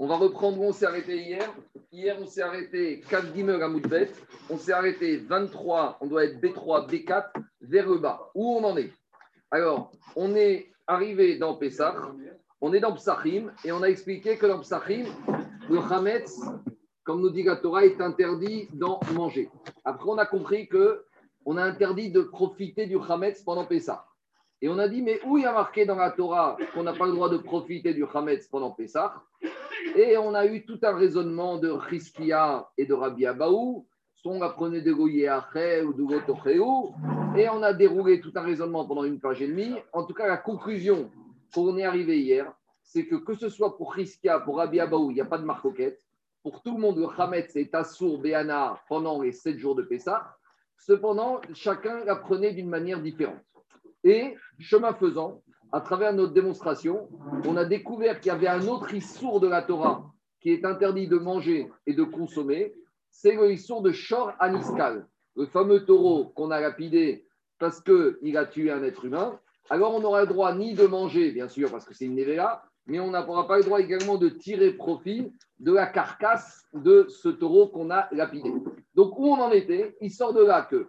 On va reprendre où on s'est arrêté hier. Hier, on s'est arrêté 4 Gimel à Moudbet. On s'est arrêté 23, on doit être B3, B4, vers le bas. Où on en est? Alors, on est arrivé dans Pessah, on est dans Psachim, et on a expliqué que dans Psachim, le Hametz, comme nous dit la Torah, est interdit d'en manger. Après, on a compris que on a interdit de profiter du Hametz pendant Pessah. Et on a dit, mais où il y a marqué dans la Torah qu'on n'a pas le droit de profiter du Hametz pendant Pessah? Et on a eu tout un raisonnement de Riskia et de Rabbi Abaou. Son apprenait de Goyéaché ou de Gotochéou. Et on a déroulé tout un raisonnement pendant une page et demie. En tout cas, la conclusion qu'on est arrivé hier, c'est que que ce soit pour Riskia, pour Rabbi Abaou, il n'y a pas de marcoquette. Pour tout le monde, le Hametz est Assour Béana pendant les sept jours de Pessah. Cependant, chacun l'apprenait d'une manière différente. Et, chemin faisant, à travers notre démonstration, on a découvert qu'il y avait un autre issour de la Torah qui est interdit de manger et de consommer, c'est le issour de Shor Aniskal, le fameux taureau qu'on a lapidé parce qu'il a tué un être humain. Alors on n'aura le droit ni de manger, bien sûr, parce que c'est une névéla, mais on n'aura pas le droit également de tirer profit de la carcasse de ce taureau qu'on a lapidé. Donc où on en était? Il sort de là que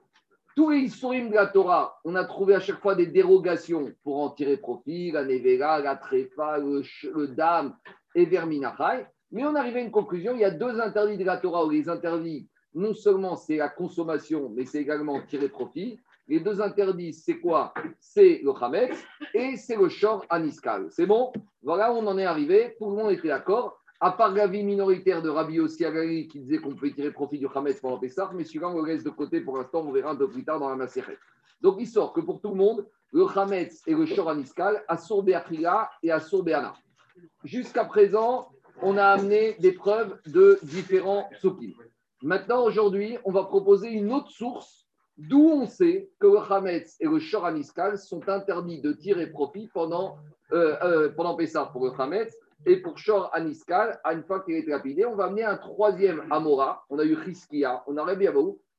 tous les Issourim de la Torah, on a trouvé à chaque fois des dérogations pour en tirer profit, la Nevera, la Tréfa, le, Dam et Verminachai. Mais on arrivait à une conclusion il y a deux interdits de la Torah où les interdits, non seulement c'est la consommation, mais c'est également tirer profit. Les deux interdits, c'est quoi? C'est le Hametz et c'est le Shor Aniskal. C'est bon? Voilà, on en est arrivé. Tout le monde était d'accord à part l'avis minoritaire de Rabbi Yossi qui disait qu'on pouvait tirer profit du Hametz pendant Pessah, mais suivant on le laisse de côté pour l'instant, on verra un peu plus tard dans la Maseret. Donc il sort que pour tout le monde, le Hametz et le Shor Aniskal, Assur Be'achila et Assur Be'ana. Jusqu'à présent, on a amené des preuves de différents soupis. Maintenant, aujourd'hui, on va proposer une autre source d'où on sait que le Hametz et le Shor Aniskal sont interdits de tirer profit pendant, euh, euh, pendant Pessah pour le Hametz et pour Shor Aniskal, une fois qu'il est lapidé, on va amener un troisième Amora. On a eu Chiskia, on a Rabbi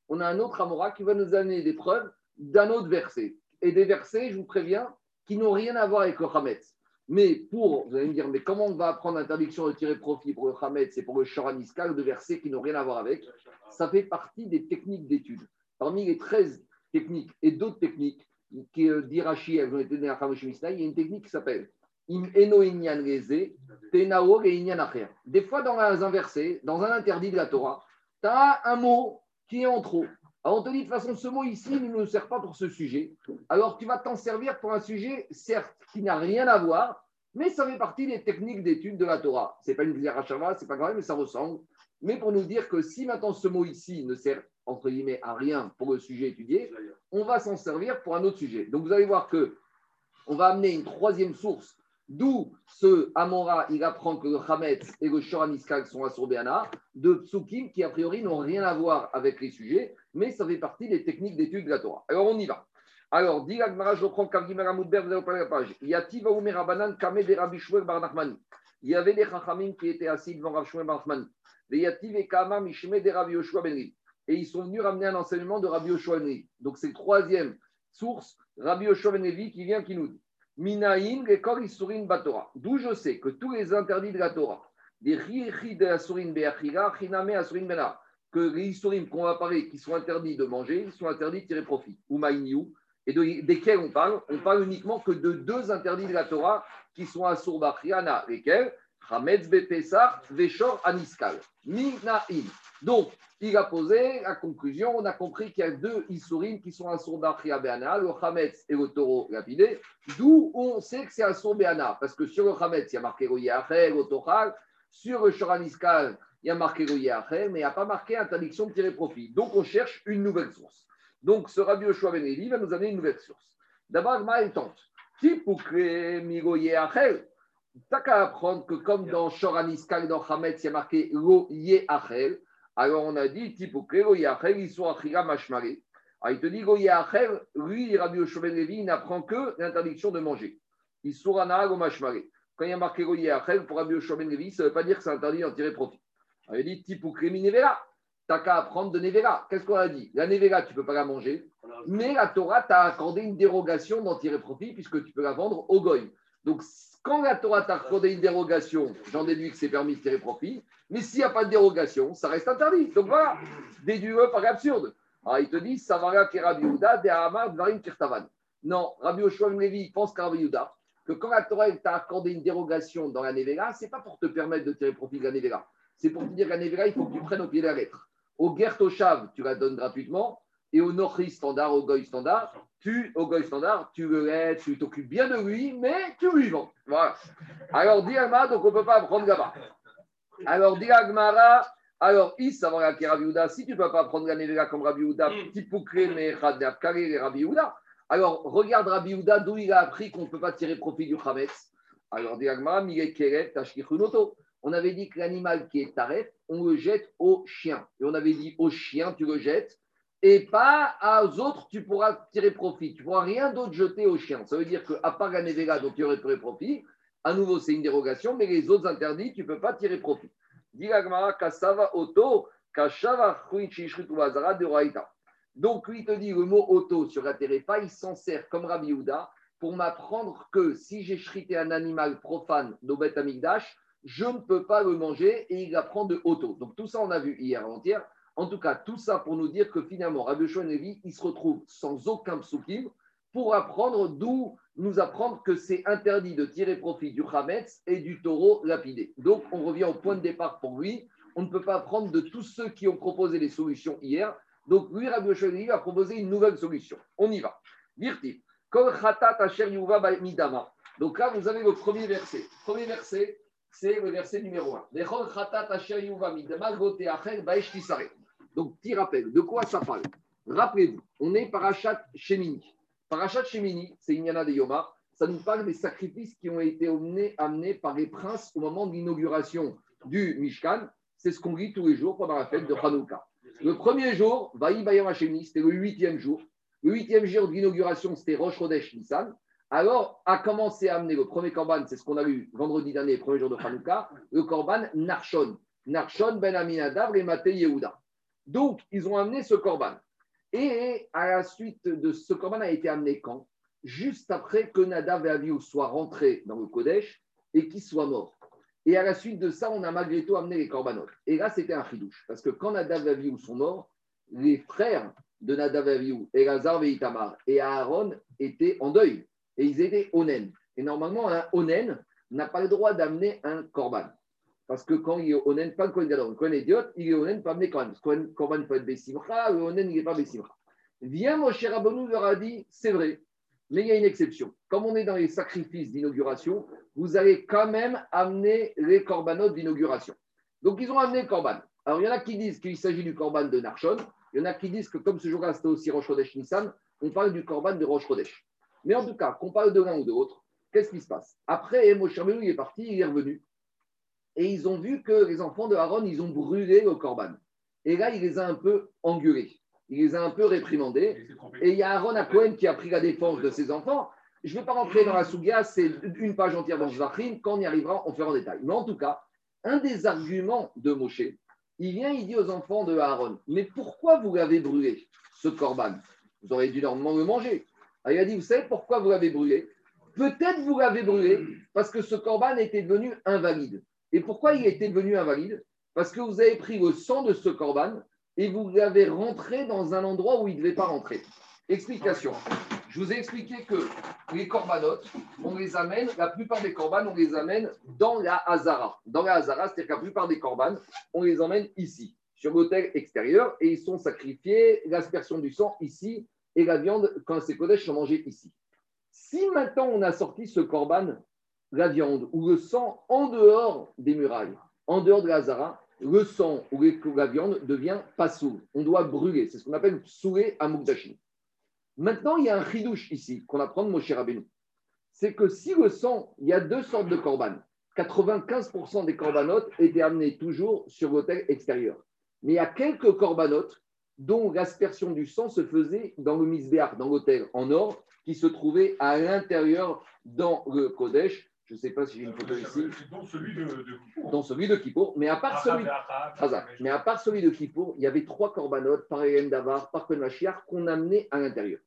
on a un autre Amora qui va nous amener des preuves d'un autre verset. Et des versets, je vous préviens, qui n'ont rien à voir avec le Hametz. Mais pour, vous allez me dire, mais comment on va apprendre l'interdiction de tirer profit pour le Hametz et pour le Shor Aniskal, de versets qui n'ont rien à voir avec? Ça fait partie des techniques d'étude. Parmi les 13 techniques et d'autres techniques qui euh, d'Irachi, elles ont été données à il y a une technique qui s'appelle des fois, dans un versets, dans un interdit de la Torah, tu as un mot qui est en trop. Alors, on te dit de toute façon, ce mot ici ne nous sert pas pour ce sujet. Alors, tu vas t'en servir pour un sujet, certes, qui n'a rien à voir, mais ça fait partie des techniques d'étude de la Torah. Ce n'est pas une ce c'est pas grave, mais ça ressemble. Mais pour nous dire que si maintenant ce mot ici ne sert, entre guillemets, à rien pour le sujet étudié, on va s'en servir pour un autre sujet. Donc, vous allez voir que on va amener une troisième source D'où ce Amora, il apprend que le Hametz et le Shoraniskal sont à de Tsukim qui a priori n'ont rien à voir avec les sujets, mais ça fait partie des techniques d'étude de la Torah. Alors on y va. Alors, dit l'Agmara, je reprends Kavgimara Moudber, avez la page. Yativa Rabanan Kame de Rabbi Shmuel Bar Nachmani. Il y avait des Chachamim qui étaient assis devant Rabbi Shmuel Bar Nachmani. Yativ et Kama Mishme de Rabbi Yoshua Ben Et ils sont venus ramener un enseignement de Rabbi Yoshua Ben Donc c'est troisième source, Rabbi Yoshua Ben qui vient, qui nous dit. Minaïm, Isurin Batora. D'où je sais que tous les interdits de la Torah, des Rihi de Asurin Beachira, que les Isurim qu'on va parler, qui sont interdits de manger, ils sont interdits de tirer profit. Ou Maïniou. Et de, desquels on parle? On parle uniquement que de deux interdits de la Torah qui sont Asur Bachiana, lesquels? Hametz Bepesach, Veshor Aniskal. Minaïm. Donc, il a posé la conclusion. On a compris qu'il y a deux Isurim qui sont un Sourdachia Beana, le Hametz et le taureau lapidé. D'où on sait que c'est un Sour Beana. Parce que sur le Hametz, il y a marqué Royachel, le Tochal. Sur le Shoraniskal, il y a marqué Royachel, mais il n'y a pas marqué interdiction de tirer profit. Donc, on cherche une nouvelle source. Donc, ce Rabbi Yoshua Ben va nous amener une nouvelle source. D'abord, Maël tente. Tipukre Migoyachel. T'as qu'à apprendre que comme dans Shoraniskal, dans Hametz, il y a marqué Lo Achel. Alors on a dit, type ils sont achira mashmare. Alors il te dit, lui, Rabbi Yoshua Levi, n'apprend que l'interdiction de manger. Il sourana au mashmare. Quand il y a marqué Goyachel, pour Rabbi Yoshua Levi, ça ne veut pas dire que c'est interdit d'en tirer profit. Alors il dit, type nevera. T'as qu'à apprendre de nevera. Qu'est-ce qu'on a dit? La nevera, tu ne peux pas la manger, mais la Torah t'a accordé une dérogation d'en tirer profit puisque tu peux la vendre au goy. Donc, Quand la Torah t'a accordé une dérogation, j'en déduis que c'est permis de tirer profit. Mais s'il n'y a pas de dérogation, ça reste interdit. Donc voilà, déduis-le par absurde. Alors il te dit, ça va là Rabbi Yehuda, de Dvarim Kirtavan. Non, Rabbi Oshua Levi pense qu'à que quand la Torah t'a accordé une dérogation dans la Nevela, ce n'est pas pour te permettre de tirer profit de la Nevela. C'est pour te dire que la Nevela, il faut que tu prennes au pied de la lettre. Au Gertoshav, tu la donnes gratuitement. Et au Nochi standard, au Goy standard, tu, au Goy standard, tu le laides, tu t'occupes bien de lui, mais tu lui vends. Voilà. Alors, dit donc on ne peut pas prendre là-bas. Alors, dit alors, il savoir Rabbi Yehuda, si tu ne peux pas prendre la Nevela comme Rabbi Yehuda, petit poucré, mais et Rabbi Yehuda, alors regarde Rabbi Yehuda d'où il a appris qu'on ne peut pas tirer profit du Chametz. Alors, dit on avait dit que l'animal qui est taref, on le jette au chien. Et on avait dit au chien, tu le jettes, et pas aux autres, tu pourras tirer profit. Tu ne pourras rien d'autre jeter au chien. Ça veut dire qu'à part la Nevela, dont tu aurais tiré profit, à nouveau, c'est une dérogation, mais les autres interdits, tu ne peux pas tirer profit. Donc, lui, il te dit le mot auto sur la terefa, il s'en sert comme Rabbi Yehuda pour m'apprendre que si j'ai chrité un animal profane d'Obet Amigdash, je ne peux pas le manger et il apprend de auto. Donc, tout ça, on a vu hier avant-hier. En tout cas, tout ça pour nous dire que finalement, Rabbi Levi, il se retrouve sans aucun psukim pour apprendre d'où nous apprendre que c'est interdit de tirer profit du Hametz et du taureau lapidé. Donc, on revient au point de départ pour lui. On ne peut pas apprendre de tous ceux qui ont proposé les solutions hier. Donc, lui, Rabbi Levi, a proposé une nouvelle solution. On y va. Virti. Donc là, vous avez le premier verset. Premier verset, c'est le verset numéro 1. Donc, petit rappel, de quoi ça parle? Rappelez-vous, on est parachat Shemini. Parachat Shemini, c'est Inyana de Yoma, ça nous parle des sacrifices qui ont été amenés, par les princes au moment de l'inauguration du Mishkan. C'est ce qu'on lit tous les jours pendant la fête de Hanouka. Le premier jour, Vaï Bayam c'était le huitième jour. Le huitième jour de l'inauguration, c'était Rosh Chodesh Nissan. Alors, a commencé à amener le premier korban, c'est ce qu'on a vu vendredi dernier, premier jour de Hanouka, le korban Narshon. Narshon ben Aminadav et Maté Yehuda. Donc, ils ont amené ce korban. Et à la suite de ce korban a été amené quand? Juste après que Nadav et Avihu soient rentrés dans le Kodesh et qu'ils soient morts. Et à la suite de ça, on a malgré tout amené les korbanot. Et là, c'était un chidouche. Parce que quand Nadav et sont morts, les frères de Nadav et Avihu, Elazar et Itamar et Aaron étaient en deuil. Et ils étaient onen. Et normalement, un onen n'a pas le droit d'amener un korban. Parce que quand il est onen, pas le Kohen Gadol, le Kohen idiot, il est onen, pas amener Korban. Parce que Korban peut être Bessimcha, le onen, il n'est pas Bessimcha. Viens, mon cher Rabbeinu leur a dit, c'est vrai, mais il y a une exception. Comme on est dans les sacrifices d'inauguration, vous allez quand même amener les corbanotes d'inauguration. Donc, ils ont amené le korban. Alors, il y en a qui disent qu'il s'agit du korban de Narshon. Il y en a qui disent que comme ce jour-là, c'était aussi Rosh Chodesh Nissan, on parle du korban de Rosh Chodesh. Mais en tout cas, qu'on parle de l'un ou de l'autre, qu'est-ce qui se passe? Après, Moshe Rabbeinu, il est parti, il est revenu et ils ont vu que les enfants de Aaron, ils ont brûlé le corban. Et là, il les a un peu engueulés. Il les a un peu réprimandés. Et il y a Aaron à Cohen qui a pris la défense de ses enfants. Je ne vais pas rentrer dans la Sougia, c'est une page entière dans Zvachrim. Quand on y arrivera, on fera en détail. Mais en tout cas, un des arguments de Moshe, il vient, il dit aux enfants de Aaron Mais pourquoi vous l'avez brûlé, ce corban Vous auriez dû normalement le manger. il a dit Vous savez pourquoi vous l'avez brûlé? Peut-être vous l'avez brûlé parce que ce corban était devenu invalide. Et pourquoi il était devenu invalide? Parce que vous avez pris le sang de ce corban et vous l'avez rentré dans un endroit où il ne devait pas rentrer. Explication. Je vous ai expliqué que les corbanotes, on les amène, la plupart des corbanes, on les amène dans la Hazara. Dans la Hazara, c'est-à-dire que la plupart des corbanes, on les emmène ici, sur l'hôtel extérieur, et ils sont sacrifiés, l'aspersion du sang ici, et la viande, quand c'est Kodesh, sont mangés ici. Si maintenant on a sorti ce corban la viande ou le sang en dehors des murailles, en dehors de la Zara, le sang ou la viande devient pasoul. On doit brûler. C'est ce qu'on appelle soué à Mukdashim. Maintenant, il y a un chidouche ici qu'on apprend de Moshe Rabbeinu. C'est que si le sang, il y a deux sortes de korban. 95% des corbanotes étaient amenés toujours sur l'autel extérieur. Mais il y a quelques corbanotes dont l'aspersion du sang se faisait dans le misbéach, dans l'autel en or, qui se trouvait à l'intérieur dans le Kodesh, je ne sais pas si j'ai une photo ici. Dans celui de, de Kippour. Dans celui de Kippour. Mais à part celui, mais à part celui de Kippour, il y avait trois corbanotes par Davar, par Mashiach, qu'on amenait à l'intérieur.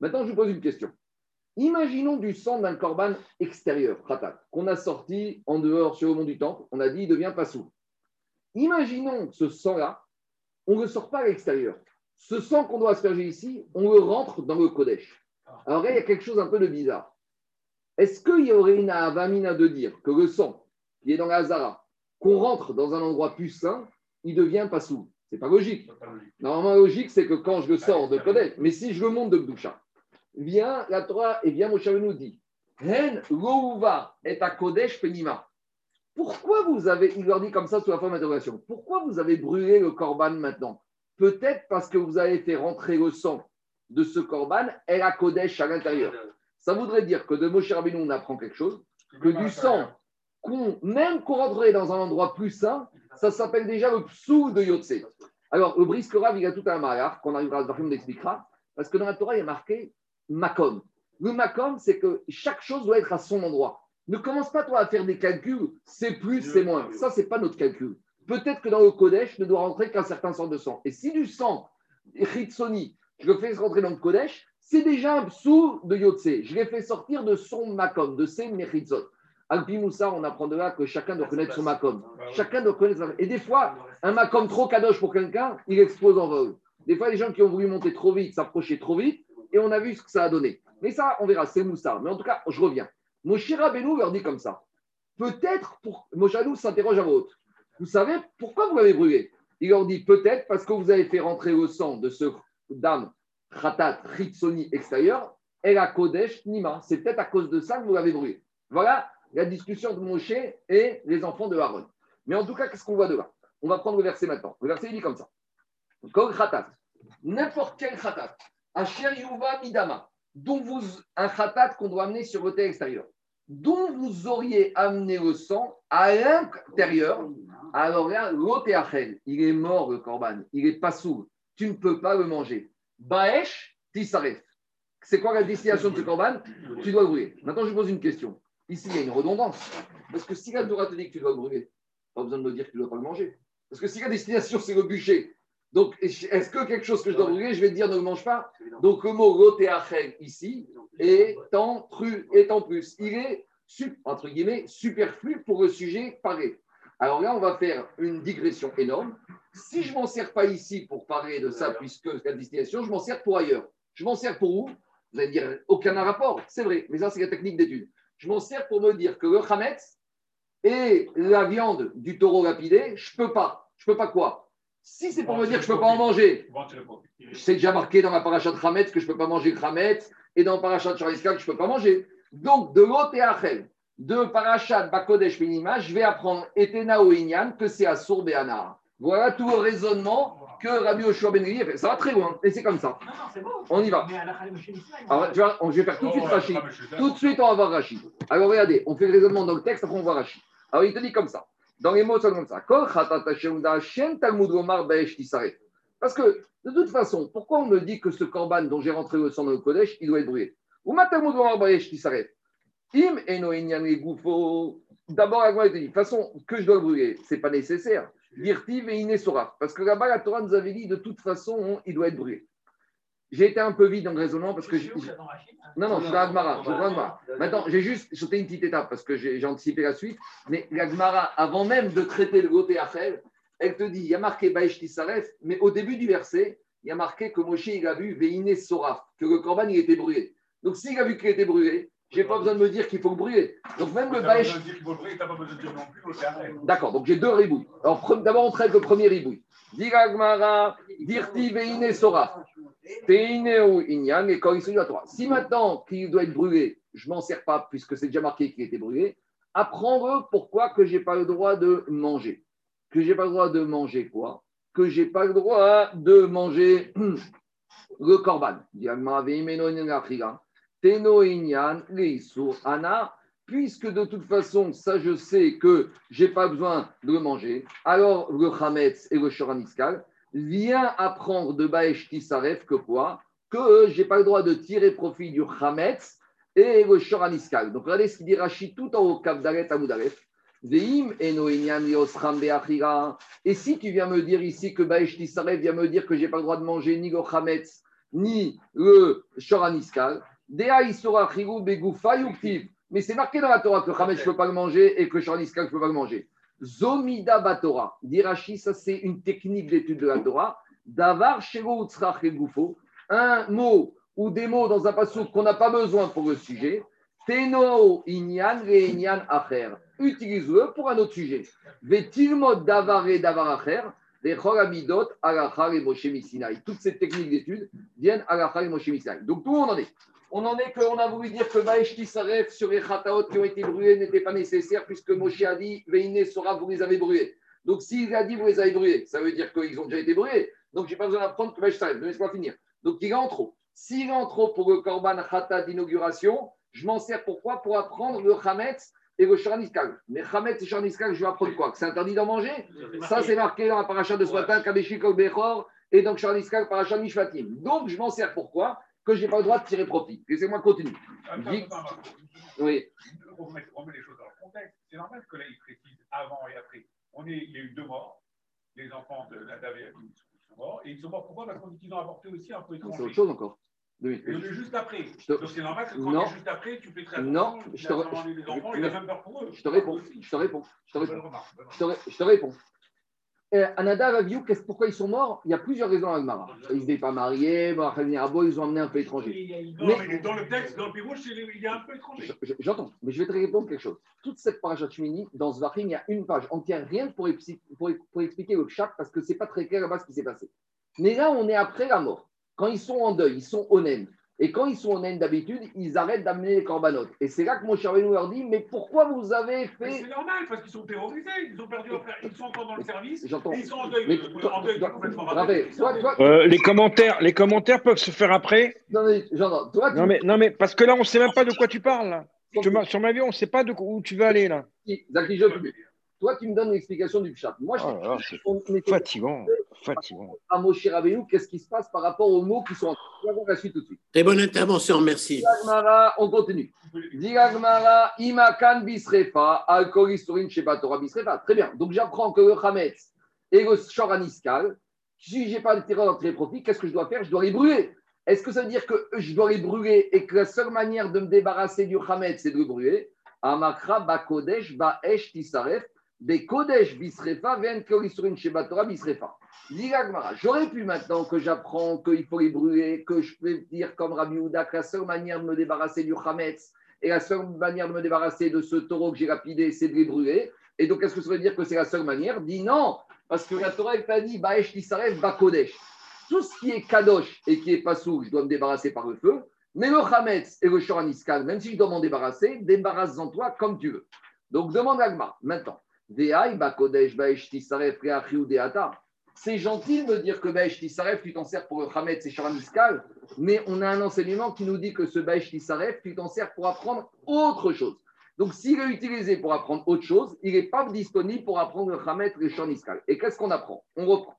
Maintenant, je vous pose une question. Imaginons du sang d'un corban extérieur, qu'on a sorti en dehors sur le mont du temple, on a dit il devient pas sous. Imaginons ce sang-là, on ne le sort pas à l'extérieur. Ce sang qu'on doit asperger ici, on le rentre dans le Kodesh. Alors là, il y a quelque chose un peu de bizarre. Est-ce qu'il y aurait une avamina de dire que le sang qui est dans la Zara, qu'on rentre dans un endroit plus sain, il devient pas sous C'est pas logique. Normalement, logique, c'est que quand je le sors de Kodesh, mais si je le monte de Bdoucha, vient la Torah et vient Moshe nous dit Hen et à Kodesh Penima. Pourquoi vous avez, il leur dit comme ça sous la forme d'interrogation, pourquoi vous avez brûlé le korban maintenant? Peut-être parce que vous avez fait rentrer le sang de ce korban et la Kodesh à l'intérieur. Ça voudrait dire que de Moshe Rabbeinu, on apprend quelque chose, que du sang, même qu'on rentrerait dans un endroit plus sain, ça s'appelle déjà le psou de Yotse. Alors, le brisque il a tout un malheur qu'on arrivera à on expliquera, parce que dans la Torah, il y a marqué Makom. Le Makom, c'est que chaque chose doit être à son endroit. Ne commence pas, toi, à faire des calculs, c'est plus, c'est moins. Ça, c'est pas notre calcul. Peut-être que dans le Kodesh, ne doit rentrer qu'un certain sort de sang. Et si du sang, Ritsoni, je le fais rentrer dans le Kodesh, c'est déjà un psou de Yotse. Je l'ai fait sortir de son Makom, de ses Mechitzot. Alpi Moussa, on apprend de là que chacun doit connaître son Makom. Chacun doit connaître Et des fois, un Makom trop kadosh pour quelqu'un, il explose en vol. Des fois, les gens qui ont voulu monter trop vite, s'approcher trop vite, et on a vu ce que ça a donné. Mais ça, on verra, c'est Moussa. Mais en tout cas, je reviens. Moshe Rabbeinu leur dit comme ça. Peut-être, pour... Moshe s'interroge à votre. Vous savez pourquoi vous l'avez brûlé? Il leur dit peut-être parce que vous avez fait rentrer le sang de ce dame Khatat Ritsoni extérieur et la Kodesh Nima. C'est peut-être à cause de ça que vous l'avez brûlé. Voilà la discussion de Moshe et les enfants de Aaron. Mais en tout cas, qu'est-ce qu'on voit de là? On va prendre le verset maintenant. Le verset il dit comme ça. Kol Khatat, n'importe quel Khatat, Asher Yuva Midama, dont vous, un Khatat qu'on doit amener sur le terre extérieur, dont vous auriez amené le sang à l'intérieur, alors là, l'otéachel, il est mort le korban, il est pas sourd, tu ne peux pas le manger. Baesh, tisaref. C'est quoi la destination de ce korban? Tu dois le brûler. Maintenant, je pose une question. Ici, il y a une redondance. Parce que si la Torah te dit que tu dois le brûler, pas besoin de me dire que tu ne dois pas le manger. Parce que si la destination, c'est le bûcher, donc est-ce que quelque chose que je dois brûler, je vais te dire ne le mange pas? Donc le mot rotéachel ici est en, est en plus. Il est, entre guillemets, superflu pour le sujet paré. Alors là, on va faire une digression énorme. Si je ne m'en sers pas ici pour parler de ça, puisque c'est la destination, je m'en sers pour ailleurs. Je m'en sers pour où? Vous allez me dire, aucun rapport. C'est vrai, mais ça, c'est la technique d'étude. Je m'en sers pour me dire que le chametz et la viande du taureau lapidé, je ne peux pas. Je ne peux pas quoi? Si c'est pour me dire que je ne peux pas en manger, c'est déjà marqué dans ma paracha de chametz que je ne peux pas manger le chametz et dans la paracha de Chariska que je ne peux pas manger. Donc, de l'autre et Achel, de Parashat Bakodesh Minima, je vais apprendre Etena Inyan que c'est à Sourbeana. Voilà tout le raisonnement que Rabbi Oshua Ben a fait. Ça va très loin, et c'est comme ça. Non, non, bon. On y va. Alors, tu vois, je vais faire tout de suite Rachid. Tout de suite, on va voir Rachid. Alors, regardez, on fait le raisonnement dans le texte, après on voit Rachid. Alors, il te dit comme ça. Dans les mots, c'est comme ça. Parce que, de toute façon, pourquoi on me dit que ce corban dont j'ai rentré le sang dans le Kodesh, il doit être brûlé? Ou qui s'arrête Im D'abord, la dit, de toute façon, que je dois brûler, ce n'est pas nécessaire. Virtiv et Inesora. Parce que là-bas, la Torah nous avait dit, de toute façon, il doit être brûlé. J'ai été un peu vide dans le raisonnement parce que. Non, non, je suis Agmara. Maintenant, j'ai juste sauté une petite étape parce que j'ai anticipé la suite. Mais l'Agmara, avant même de traiter le côté Achel, elle te dit il y a marqué Baesh Tisaref, mais au début du verset, il y a marqué que Moshe il a vu Veine Soraf, que le Corban il était brûlé. Donc s'il a vu qu'il était brûlé, j'ai pas besoin de me dire qu'il faut le brûler. Donc même le Baesh. D'accord, donc j'ai deux ribouilles. Alors d'abord on traite le premier ribouille. Diragmara, Dirti Veine Sora. Teineu Inyan et toi. Si maintenant qu'il doit être brûlé, je m'en sers pas puisque c'est déjà marqué qu'il était brûlé, apprendre pourquoi que j'ai pas le droit de manger. Que j'ai pas le droit de manger quoi? Que j'ai pas le droit de manger le korban. Diragmara Ana, puisque de toute façon, ça je sais que j'ai pas besoin de le manger, alors le Hametz et le Shoraniskal vient apprendre de Baesh Tisaref que quoi? Que j'ai pas le droit de tirer profit du Hametz et le Shoraniskal. Donc regardez ce qu'il dit Rachid tout en haut, Kabdaret Amoudaref. Et si tu viens me dire ici que Baesh Tisaref vient me dire que j'ai pas le droit de manger ni le Hametz ni le Shoraniskal, Mais c'est marqué dans la Torah que Hametz, je ne peux pas le manger et que Shaniska, je ne peux pas le manger. Zomida Batora. Dirachi, ça c'est une technique d'étude de la Torah. Davar Shego. Un mot ou des mots dans un passage qu'on n'a pas besoin pour le sujet. Teno Inyan Inyan Acher. Utilise-le pour un autre sujet. Vetilmod Davare Davar Acher. Toutes ces techniques d'étude viennent à la Moshe Donc, tout on en est On en est qu'on a voulu dire que Baeshti Saref sur les Khataot qui ont été brûlés n'était pas nécessaire puisque Moshe a dit Veine Sora, vous les avez brûlés. Donc, s'il a dit vous les avez brûlés, ça veut dire qu'ils ont déjà été brûlés. Donc, je n'ai pas besoin d'apprendre que Baeshti Saref. Laisse-moi finir. Donc, il est en trop. S'il est en trop pour le Korban Khata d'inauguration, je m'en sers pourquoi Pour apprendre le Hametz et le Charniskal. Mais Hametz et Charniskal, je vais apprendre quoi? Que c'est interdit d'en manger? Ça, c'est marqué dans la paracha de ce matin, Kabeshik et donc Charniskal, paracha Mishvatim. Donc, je m'en sers pourquoi Que je n'ai pas le droit de tirer profit. Laissez-moi continuer. Oui. On met, les choses dans le contexte. C'est normal que là, il précise avant et après. On est, il y a eu deux morts. Les enfants de la Davé sont morts. Et ils sont morts pourquoi? Parce dit qu'ils ont apporté aussi un peu étranger. C'est autre chose encore. Oui. Et juste après. Te... Donc c'est normal que quand non. juste après, tu fais très. Non, je te, les enfants, il a même peur pour eux. Je te réponds. Je te réponds. Je te réponds. Je te, réponds. Euh, Anada Raviou, pourquoi ils sont morts? Il y a plusieurs raisons à Agmara. Ils n'étaient pas mariés, ils ont amené un peu étranger. Non, mais, mais dans le texte, dans le Pirouche, il y a un peu étranger. J'entends, mais je vais te répondre quelque chose. Toute cette parachat Shmini, dans Zvachim, il y a une page entière, rien pour, pour, pour expliquer le chat, parce que ce n'est pas très clair là-bas ce qui s'est passé. Mais là, on est après la mort. Quand ils sont en deuil, ils sont honnêtes. Et quand ils sont en haine d'habitude, ils arrêtent d'amener les corbanotes. Et c'est là que mon cher leur dit Mais pourquoi vous avez fait. C'est normal, parce qu'ils sont terrorisés, ils ont perdu, ils sont encore dans le service, J'entends. ils sont en deuil, en deuil complètement euh, les, commentaires, les commentaires peuvent se faire après Non, mais. Toi, non, mais, non, mais parce que là, on ne sait même pas de quoi tu parles. Sur ma vie, on ne sait pas de où tu vas aller là. Zaki, je toi, tu me donnes l'explication du chat. Moi, je oh c'est fatigant. fatigant. À Moshe Rabbeinu, qu'est-ce qui se passe par rapport aux mots qui sont en On va voir la suite tout de suite? Très bonne intervention, merci. on continue. Digagmara, Imakan Bisrefa, Alkolisturin Shebatora Bisrefa. Très bien. Donc, j'apprends que le Hametz et le Shoraniskal, si je n'ai pas de terreur d'entrée profit, qu'est-ce que je dois faire? Je dois les brûler. Est-ce que ça veut dire que je dois les brûler et que la seule manière de me débarrasser du Hametz, c'est de le brûler? Amakra Bakodesh Baesh Tisaref des Kodesh Bisrefa, Kolisurin Shebatora Bisrefa. J'aurais pu maintenant que j'apprends qu'il faut les brûler, que je peux dire comme Rabbi Houda que la seule manière de me débarrasser du Hametz et la seule manière de me débarrasser de ce taureau que j'ai lapidé, c'est de les brûler. Et donc, est-ce que ça veut dire que c'est la seule manière? Dit non, parce que la Torah t'a dit Baesh Tisaref, Bakodesh. Tout ce qui est Kadosh et qui est pas sous, je dois me débarrasser par le feu. Mais le Hametz et le Shoraniskal, même si je dois m'en débarrasser, débarrasse-en toi comme tu veux. Donc demande à maintenant. C'est gentil de me dire que Baesh Tisaref, tu t'en sers pour le Hametz et Sharamiskal, mais on a un enseignement qui nous dit que ce Baesh Tisaref, tu t'en sers pour apprendre autre chose. Donc, s'il est utilisé pour apprendre autre chose, il n'est pas disponible pour apprendre le et Sharamiskal. Et qu'est-ce qu'on apprend? On reprend.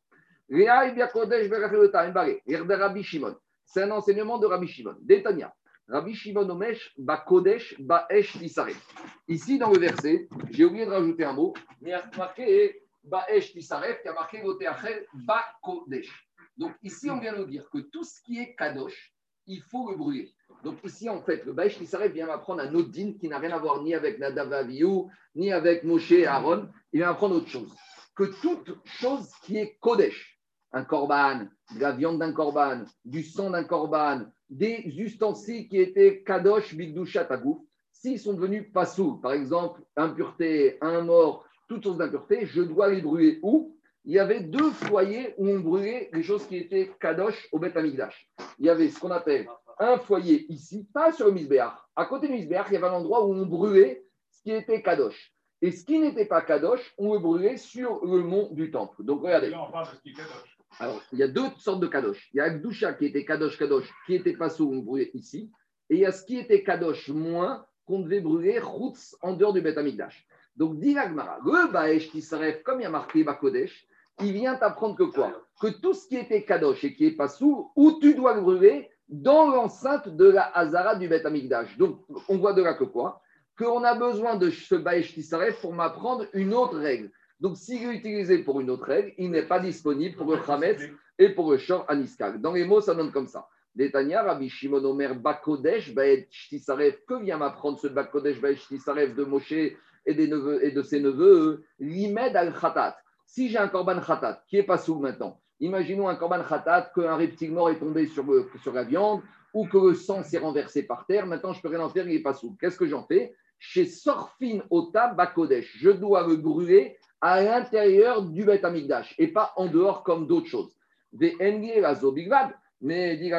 C'est un enseignement de Rabbi Shimon. Détania. Rabbi Shimon Omesh, Bakodesh, Baesh Tisaref. Ici, dans le verset, j'ai oublié de rajouter un mot, mais il y a marqué Baesh Tisaref, qui a marqué Achel, Bakodesh. Donc ici, on vient nous dire que tout ce qui est Kadosh, il faut le brûler. Donc ici, en fait, le Baesh Tisaref vient m'apprendre un autre din qui n'a rien à voir ni avec Nadav Aviou, ni avec Moshe et Aaron. Il vient m'apprendre autre chose. Que toute chose qui est Kodesh, un korban, de la viande d'un korban, du sang d'un korban, des ustensiles qui étaient kadosh, bigdushat, tagouf, s'ils sont devenus pasou, par exemple, impureté, un mort, toutes sortes d'impuretés, je dois les brûler où? Il y avait deux foyers où on brûlait les choses qui étaient kadosh au Beth Amigdash. Il y avait ce qu'on appelle un foyer ici, pas sur le Misbéach. À côté du Misbéach, il y avait un endroit où on brûlait ce qui était kadosh. Et ce qui n'était pas kadosh, on le brûlait sur le mont du temple. Donc regardez. De ce qui est kadosh. Alors, il y a deux sortes de kadosh. Il y a Gdusha qui était kadosh kadosh, qui était pas sous, on brûlait ici. Et il y a ce qui était kadosh moins, qu'on devait brûler routz en dehors du Beth Amikdash. Donc, dit le Baesh qui s'arrête, comme il y a marqué Bakodesh, il vient t'apprendre que quoi? Que tout ce qui était kadosh et qui est pas sous, où tu dois le brûler dans l'enceinte de la Hazara du Beth Amikdash. Donc, on voit de là que quoi? Qu'on a besoin de ce Baesh qui s'arrête pour m'apprendre une autre règle. Donc, s'il est utilisé pour une autre règle, il n'est pas disponible pour le Hametz et pour le Shor Aniskal. Dans les mots, ça donne comme ça. Détania, Rabbi Shimon Omer Bakodesh, Baet Shtisaref, que vient m'apprendre ce Bakodesh, Baet Shtisaref de Moshe et, des neveux, et de ses neveux Limed al Khatat. Si j'ai un Korban Khatat qui est pas sous maintenant, imaginons un Korban Khatat, qu'un reptile mort est tombé sur, le, sur la viande ou que le sang s'est renversé par terre, maintenant je peux rien en faire, il n'est pas sous. Qu'est-ce que j'en fais? Chez Sorfin Ota Bakodesh, je dois le brûler à l'intérieur du Beth Amigdash et pas en dehors comme d'autres choses. Des mais dit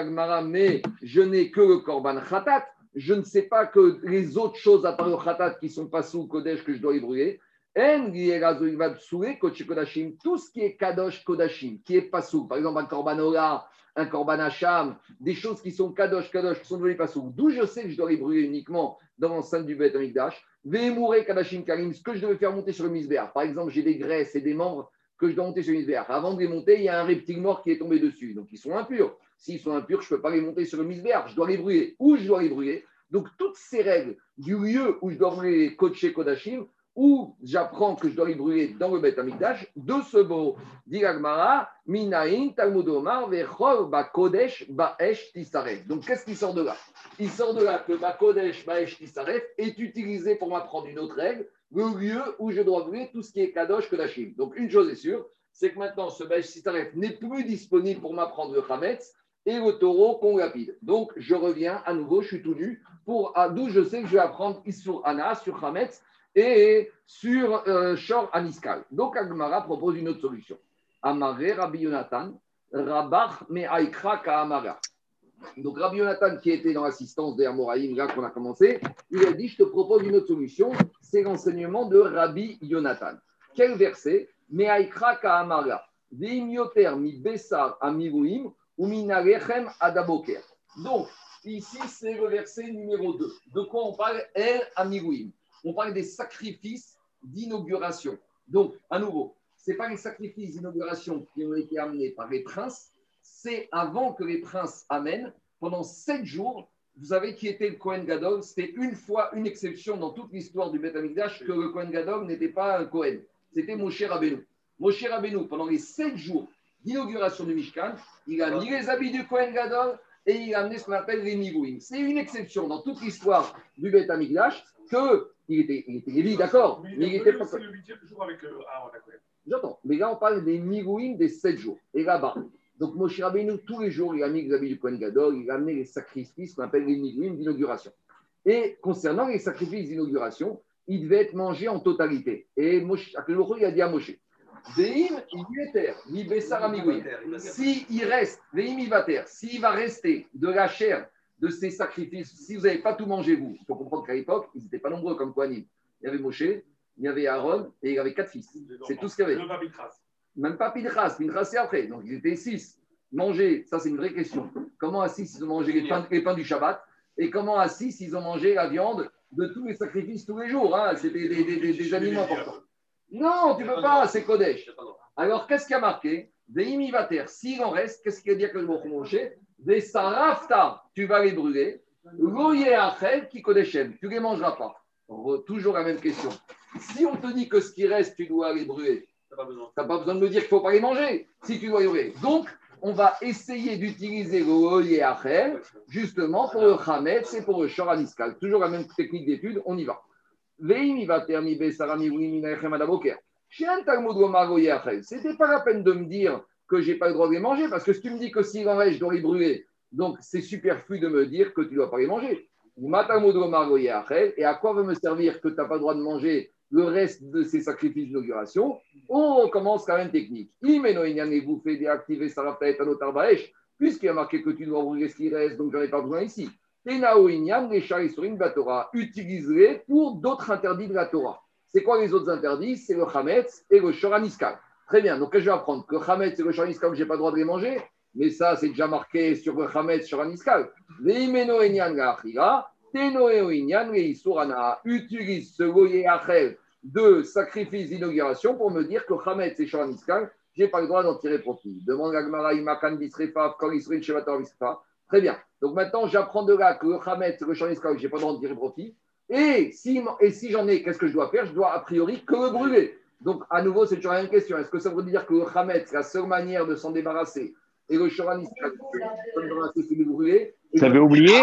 mais je n'ai que le Korban Khatat, je ne sais pas que les autres choses à part le Khatat qui sont pas sous Kodesh que je dois y brûler. Tout ce qui est Kadosh Kodashim, qui est pas sous, par exemple un Korban Ola, un Korban Hacham, des choses qui sont Kadosh, Kadosh, qui sont devenues pas sous, d'où je sais que je dois les brûler uniquement dans l'enceinte du Beth Amikdash. Vemoure Kadashim Karim, ce que je devais faire monter sur le misbéar. Par exemple, j'ai des graisses et des membres que je dois monter sur le misbéar. Avant de les monter, il y a un reptile mort qui est tombé dessus. Donc, ils sont impurs. S'ils sont impurs, je ne peux pas les monter sur le misbéar. Je dois les brûler. Où je dois les brûler? Donc, toutes ces règles du lieu où je dois les coacher Kodashim, où j'apprends que je dois les brûler dans le Beth Amikdash, de ce mot, dit Minaïn, Talmud Omar, Vechol, Kodesh, Baesh, Tisaref. Donc, qu'est-ce qui sort de là? Il sort de là que Kodesh, Baesh, Tisaref est utilisé pour m'apprendre une autre règle, le lieu où je dois brûler tout ce qui est Kadosh, Kodashim. Donc, une chose est sûre, c'est que maintenant, ce Baesh, Tisaref n'est plus disponible pour m'apprendre le Hametz et le taureau qu'on. Donc, je reviens à nouveau, je suis tout nu, pour, d'où je sais que je vais apprendre Isur Ana sur Hametz et sur euh, Shor Aniskal. Donc Agmara propose une autre solution. Amaré Rabbi Yonatan, Rabach Me'aikra Ka'amara. Donc Rabbi Yonatan, qui était dans l'assistance de Moraïm, là qu'on a commencé, il a dit Je te propose une autre solution, c'est l'enseignement de Rabbi Yonatan. Quel verset? Me'aikra Ka'amara. Veimyoter mi besar amiruim ou minarechem adaboker. Donc, ici, c'est le verset numéro 2. De quoi on parle? El amiruim on parle des sacrifices d'inauguration. Donc, à nouveau, ce n'est pas les sacrifices d'inauguration qui ont été amenés par les princes, c'est avant que les princes amènent, pendant sept jours, vous savez qui était le Kohen Gadol? C'était une fois une exception dans toute l'histoire du Beth que le Kohen Gadol n'était pas un Kohen. C'était Moshe Rabbeinu. Moshe Rabbeinu, pendant les sept jours d'inauguration du Mishkan, il a mis les habits du Kohen Gadol et il a amené ce qu'on appelle les Migouim. C'est une exception dans toute l'histoire du Beth que il était, il était d'accord. Mais il était pas. C'est le huitième jour avec euh, Aaron J'entends. Mais là, on parle des Migouim des sept jours. Et là-bas, donc Moshe Rabbeinu, tous les jours, il a mis les habits du Kohen Gadol, il a amené les sacrifices qu'on appelle les Migouim d'inauguration. Et concernant les sacrifices d'inauguration, il devait être mangé en totalité. Et Moshe, il a dit à Moshe, Veim, il Si il reste, Veim, il va S'il va rester de la chair de ces sacrifices, si vous n'avez pas tout mangé, vous, il faut comprendre qu'à l'époque, ils n'étaient pas nombreux comme Kohanim. Il y avait Moshe, il y avait Aaron et il y avait quatre fils. C'est tout ce qu'il y avait. Même pas Pinchas, Pinchas c'est après. Donc ils étaient six. Manger, ça c'est une vraie question. Comment à six ils ont mangé les pains, du Shabbat? Et comment à six ils ont mangé la viande de tous les sacrifices tous les jours hein? C'était des, des, des, animaux importants. Non, tu ne peux pas, c'est Kodesh. Alors qu'est-ce qui a marqué? Des terre. S'il en reste, qu'est-ce qu'il veut dire que le mot des sarafta, tu vas les brûler. Qui kodeshem, tu ne les mangeras pas. Toujours la même question. Si on te dit que ce qui reste, tu dois les brûler, tu n'as pas besoin de me dire qu'il ne faut pas les manger si tu dois y brûler. Donc, on va essayer d'utiliser le Achel justement pour le Hametz et pour le Shoraniskal. Toujours la même technique d'étude, on y va. C'était pas la peine de me dire que je n'ai pas le droit de les manger, parce que si tu me dis que s'il en reste, je dois les brûler, donc c'est superflu de me dire que tu ne dois pas les manger. Et à quoi va me servir que tu n'as pas le droit de manger le reste de ces sacrifices d'inauguration? On commence quand même technique. vous fait déactiver puisqu'il y a marqué que tu dois brûler ce qui reste, donc j'en ai pas besoin ici. les Torah, utilise pour d'autres interdits de la Torah. C'est quoi les autres interdits? C'est le Hametz et le Shoraniskal. Très bien. Donc, je vais apprendre que Hametz et le Shaniskal, je n'ai pas le droit de les manger. Mais ça, c'est déjà marqué sur le Hametz, sur Aniskal. Utilise ce goye achel de sacrifice d'inauguration pour me dire que Hametz et Shaniskal, je n'ai pas le droit d'en tirer profit. Demande Gagmara, Imakan, Bisrefa, Korisrin, Shevator, Bisrefa. Très bien. Donc maintenant, j'apprends de là que le Hametz et le Shaniskal, je n'ai pas le droit d'en tirer profit. Et si, et si j'en ai, qu'est-ce que je dois faire? Je dois a priori que le brûler. Donc, à nouveau, c'est toujours la même question. Est-ce que ça veut dire que le Hametz, la seule manière de s'en débarrasser, et le Shoran Iskal. c'est brûler. Vous avez oublié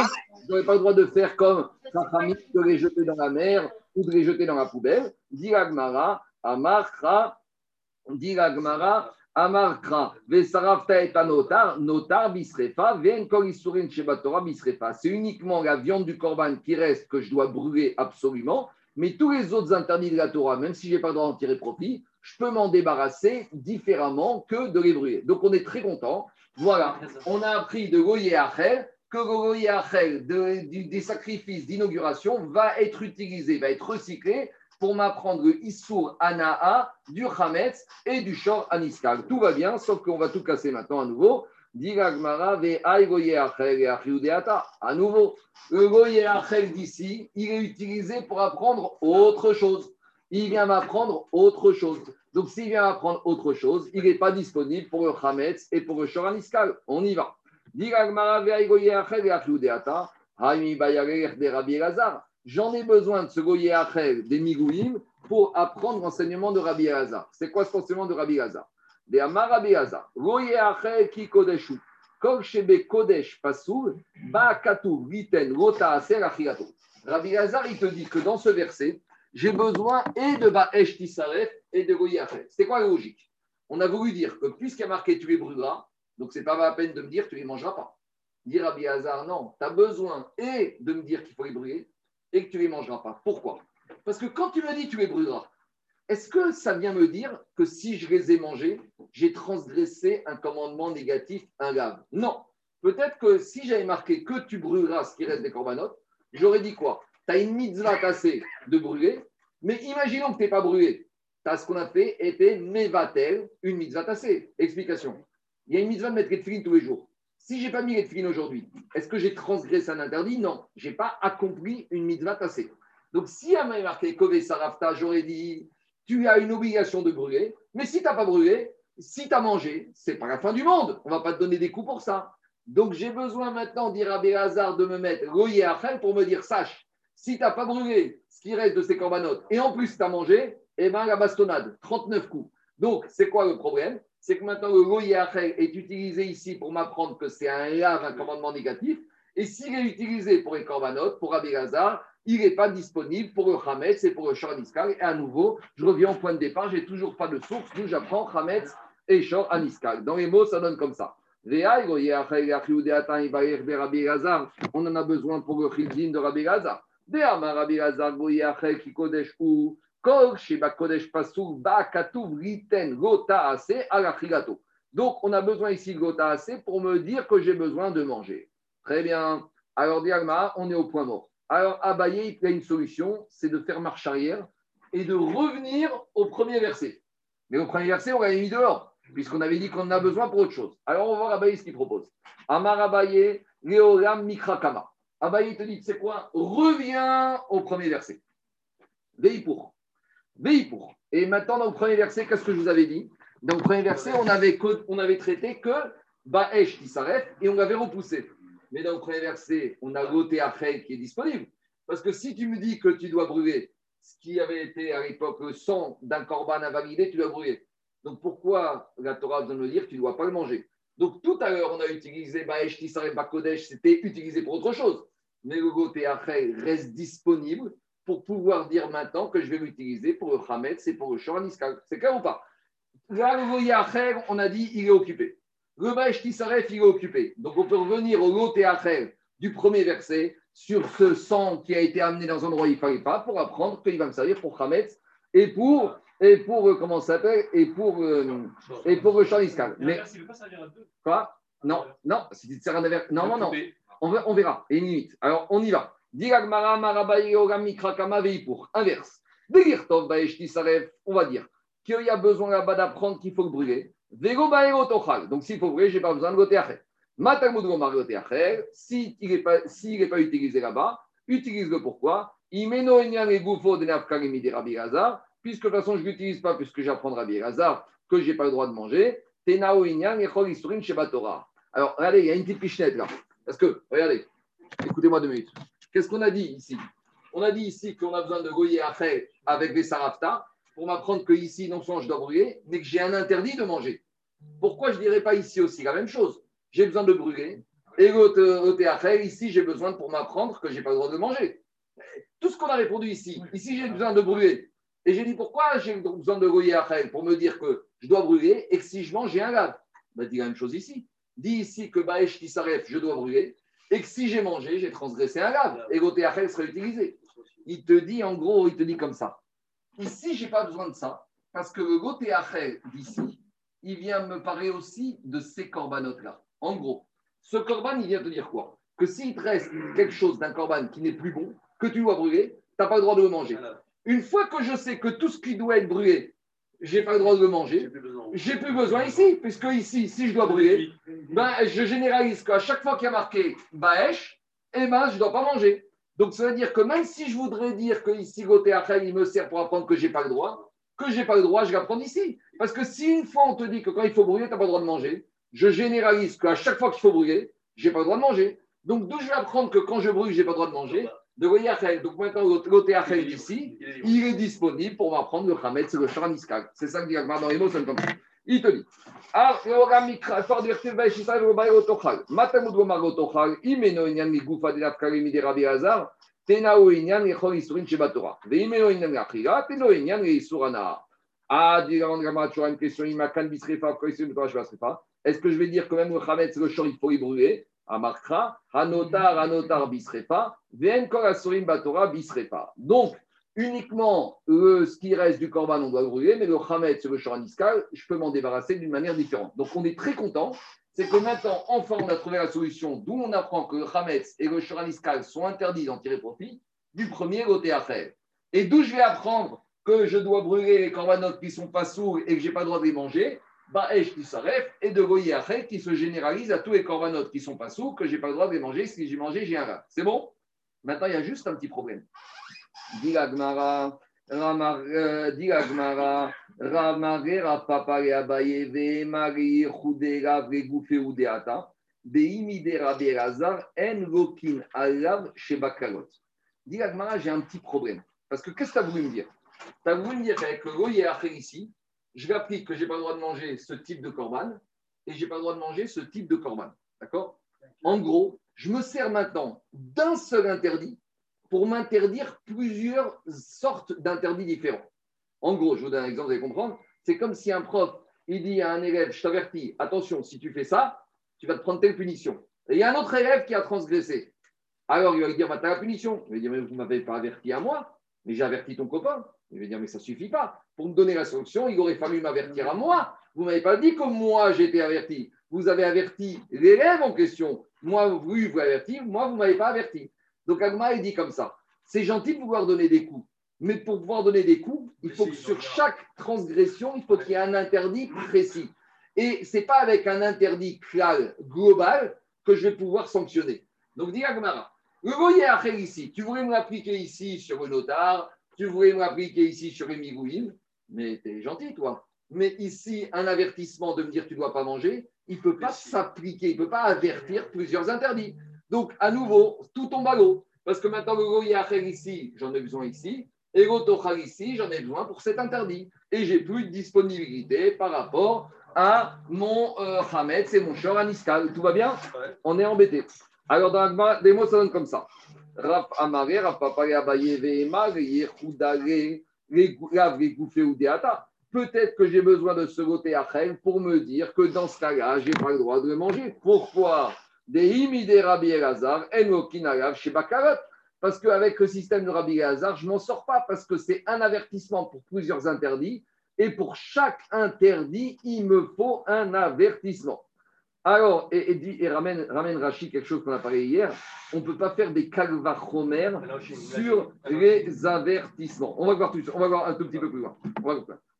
Vous n'avez pas le droit de faire comme Chachamim, de les jeter dans la mer ou de les jeter dans la poubelle. Dit Agmara, Amarkra, dit Agmara, Amarkra, Vesaravta et Notar, Notar bisrefa, Ven Korisurin Shebatora bisrefa. C'est uniquement la viande du korban qui reste que je dois brûler absolument. Mais tous les autres interdits de la Torah, même si je n'ai pas le droit d'en tirer profit, je peux m'en débarrasser différemment que de les brûler. Donc on est très content. Voilà, on a appris de Goye Achel que Goye Achel des sacrifices d'inauguration va être utilisé, va être recyclé pour m'apprendre le Issour Anaa, du Hametz et du Shor Aniskal. Tout va bien, sauf qu'on va tout casser maintenant à nouveau. À nouveau, le Goye Achel d'ici, il est utilisé pour apprendre autre chose il vient m'apprendre autre chose. Donc, s'il vient m'apprendre autre chose, il n'est pas disponible pour le Hametz et pour le Shoraniskal. On y va. J'en ai besoin de ce Goye Achel des Migouim pour apprendre l'enseignement de Rabbi Elazar. C'est quoi cet enseignement de Rabbi Elazar? Rabbi. Rabbi Elazar, il te dit que dans ce verset, j'ai besoin et de Ba'esh Tisaref et de Goyi C'était quoi la logique? On a voulu dire que puisqu'il y a marqué tu les brûleras, donc c'est pas la peine de me dire tu les mangeras pas. Dire à Biazar, non, tu as besoin et de me dire qu'il faut les brûler et que tu les mangeras pas. Pourquoi? Parce que quand tu me dis tu les brûleras, est-ce que ça vient me dire que si je les ai mangés, j'ai transgressé un commandement négatif, un lave Non. Peut-être que si j'avais marqué que tu brûleras ce qui reste des corbanotes, j'aurais dit quoi? Tu as une mitzvah tassée de brûler, mais imaginons que tu n'es pas brûlé. Tu as ce qu'on a fait, était mevatel, une mitzvah tassée. Explication. Il y a une mitzvah de mettre les tous les jours. Si je n'ai pas mis les tefilines aujourd'hui, est-ce que j'ai transgressé un interdit? Non, je n'ai pas accompli une mitzvah tassée. Donc, si à m'a marqué Kové Sarafta, j'aurais dit tu as une obligation de brûler, mais si tu n'as pas brûlé, si tu as mangé, c'est pas la fin du monde. On va pas te donner des coups pour ça. Donc, j'ai besoin maintenant, dire à de me mettre Goye Achel pour me dire sache, si tu n'as pas brûlé ce qui reste de ces corbanotes et en plus tu as mangé, eh bien la bastonnade, 39 coups. Donc, c'est quoi le problème? C'est que maintenant le goye est utilisé ici pour m'apprendre que c'est un lave, un commandement négatif. Et s'il est utilisé pour les corbanotes, pour Abelazar, il n'est pas disponible pour le Hametz et pour le Shor Aniskal. Et à nouveau, je reviens au point de départ, j'ai toujours pas de source d'où j'apprends Hametz et Shor Aniskal. Dans les mots, ça donne comme ça. On en a besoin pour le de Rabbi. Donc, on a besoin ici de pour me dire que j'ai besoin de manger. Très bien. Alors, Diagma, on est au point mort. Alors, Abaye, il a une solution, c'est de faire marche arrière et de revenir au premier verset. Mais au premier verset, on l'a mis dehors, puisqu'on avait dit qu'on en a besoin pour autre chose. Alors, on va voir Abaye ce qu'il propose. Amar Abaye, Leolam Mikrakama. Abaye te dit, c'est quoi Reviens au premier verset. Veille pour. Veille pour. Et maintenant, dans le premier verset, qu'est-ce que je vous avais dit? Dans le premier verset, on avait, on avait traité que Baesh qui s'arrête et on l'avait repoussé. Mais dans le premier verset, on a goté après qui est disponible. Parce que si tu me dis que tu dois brûler ce qui avait été à l'époque le sang d'un corban invalidé, tu dois brûler. Donc pourquoi la Torah vient de me dire que tu ne dois pas le manger? Donc tout à l'heure, on a utilisé Baesh Tisaref Bakodesh, c'était utilisé pour autre chose mais le goté après reste disponible pour pouvoir dire maintenant que je vais l'utiliser pour le Hametz et pour le Shoraniska. C'est clair ou pas? Là, le on a dit il est occupé. Le Tisaref, il est occupé. Donc on peut revenir au goté après du premier verset sur ce sang qui a été amené dans un endroit où il ne fallait pas pour apprendre qu'il va me servir pour Hametz et pour, et pour euh, comment ça s'appelle, et pour, euh, et pour le Shoraniska. Mais, quoi? Non, non, si tu te sers un Non, non, non. On, verra. Et une minute. Alors, on y va. Inverse. On va dire qu'il y a besoin là-bas d'apprendre qu'il faut le brûler. Donc, s'il faut brûler, je n'ai pas besoin de goter S'il n'est pas, s'il pas utilisé là-bas, utilise-le pourquoi? Puisque de toute façon je ne l'utilise pas puisque j'apprends Rabbi Elazar que je n'ai pas le droit de manger. Alors, regardez, il y a une petite pichenette là. Parce que, regardez, écoutez-moi deux minutes. Qu'est-ce qu'on a dit ici? On a dit ici qu'on a besoin de goyer après avec des sarafta pour m'apprendre que ici, non seulement je dois brûler, mais que j'ai un interdit de manger. Pourquoi je ne dirais pas ici aussi la même chose? J'ai besoin de brûler. Et l'autre ici, j'ai besoin pour m'apprendre que je n'ai pas le droit de manger. Tout ce qu'on a répondu ici, ici, j'ai besoin de brûler. Et j'ai dit pourquoi j'ai besoin de goyer Pour me dire que je dois brûler et que si je mange, j'ai un lave? Bah, dit la même chose ici. Dit ici que Baesh qui s'arrête, je dois brûler et que si j'ai mangé, j'ai transgressé un lave. Et goté serait utilisé. Il te dit, en gros, il te dit comme ça. Ici, je n'ai pas besoin de ça parce que le goté d'ici, il vient me parler aussi de ces corbanotes-là. En gros, ce corban, il vient te dire quoi? Que s'il te reste quelque chose d'un corban qui n'est plus bon, que tu dois brûler, tu n'as pas le droit de le manger. Une fois que je sais que tout ce qui doit être brûlé, j'ai pas le droit de le manger, j'ai plus besoin ici, puisque ici, si je dois brûler, ben, je généralise qu'à chaque fois qu'il y a marqué Baesh, eh ben, je ne dois pas manger. Donc, ça veut dire que même si je voudrais dire que ici, Goté il me sert pour apprendre que je n'ai pas le droit, que je n'ai pas le droit, je l'apprends ici. Parce que si une fois on te dit que quand il faut brûler, tu n'as pas le droit de manger, je généralise qu'à chaque fois qu'il faut brûler, je n'ai pas le droit de manger. Donc, d'où je vais apprendre que quand je brûle, je n'ai pas le droit de manger? De Goyachel. Donc maintenant, côté Achel ici, il est disponible pour m'apprendre le Hametz, le Sharaniskag. C'est ça que dit dans les mots, ça. Il te dit. Ah, bisrefa. Est-ce que je vais dire que même le Hametz, le Shor, il faut y brûler? Amarkra, Hanotar, Hanotar bisrepa, Vien Korasurim Batora bisrepa. Donc, uniquement ce qui reste du Korban, on doit brûler, mais le Hamet sur le Shoraniskal, je peux m'en débarrasser d'une manière différente. Donc, on est très content. C'est que maintenant, enfin, on a trouvé la solution d'où on apprend que le Hametz et le Shoraniskal sont interdits d'en tirer profit du premier côté après. Et d'où je vais apprendre que je dois brûler les corbanotes qui sont pas sourds et que je n'ai pas le droit de les manger? Ba'esh qui s'arrête et de Goyi qui se généralise à tous les corbanotes qui sont pas sous, que je n'ai pas le droit de les manger. Si j'ai mangé, j'ai un rat. C'est bon? Maintenant, il y a juste un petit problème. Dit Gmara, dit Gmara, Ramare, Rapapa, et Abaye, Vemari, Chudera, Vegoufe, Udeata, Beimide, Raberazar, En Lokin, Alav, Shebakalot. Dit Gmara, j'ai un petit problème. Parce que qu'est-ce que tu as voulu me dire? Tu as voulu me dire qu'avec le Goyi ici, je vais que je n'ai pas le droit de manger ce type de corban et je n'ai pas le droit de manger ce type de corban. D'accord? En gros, je me sers maintenant d'un seul interdit pour m'interdire plusieurs sortes d'interdits différents. En gros, je vous donne un exemple, vous allez comprendre. C'est comme si un prof, il dit à un élève, je t'avertis, attention, si tu fais ça, tu vas te prendre telle punition. Et il y a un autre élève qui a transgressé. Alors, il va lui dire, bah, tu as la punition. Il va dire, mais vous ne m'avez pas averti à moi, mais j'ai averti ton copain. Il va dire, mais ça ne suffit pas. Pour me donner la sanction, il aurait fallu m'avertir à moi. Vous ne m'avez pas dit que moi, été averti. Vous avez averti l'élève en question. Moi, vous, vous averti. Moi, vous ne m'avez pas averti. Donc, Agma, il dit comme ça. C'est gentil de vouloir donner des coups. Mais pour pouvoir donner des coups, il faut que sur chaque transgression, il faut qu'il y ait un interdit précis. Et ce n'est pas avec un interdit global que je vais pouvoir sanctionner. Donc, dit Agmara, le voyez après ici, tu voulais me l'appliquer ici sur le notar, tu voulais me l'appliquer ici sur les migouines, mais tu es gentil, toi. Mais ici, un avertissement de me dire tu ne dois pas manger, il ne peut pas s'appliquer, il ne peut pas avertir plusieurs interdits. Donc, à nouveau, tout tombe à l'eau. Parce que maintenant, le goyacher ici, j'en ai besoin ici. Et le ici, j'en ai besoin pour cet interdit. Et j'ai plus de disponibilité par rapport à mon euh, c'est mon shor aniskal. Tout va bien On est embêté. Alors, dans des mots, ça donne comme ça. Raf Amare, Raf Papare Abaye Veema, Yehudare, ou Deata. Peut-être que j'ai besoin de ce voter Achel pour me dire que dans ce cas-là, je n'ai pas le droit de le manger. Pourquoi? Parce qu'avec le système de Rabbi Elazar, je ne m'en sors pas parce que c'est un avertissement pour plusieurs interdits. Et pour chaque interdit, il me faut un avertissement. Alors, et, et, et ramène, ramène Rachid quelque chose qu'on a parlé hier, on ne peut pas faire des calvachomer sur les avertissements. On va voir tout on va voir un tout petit peu plus loin.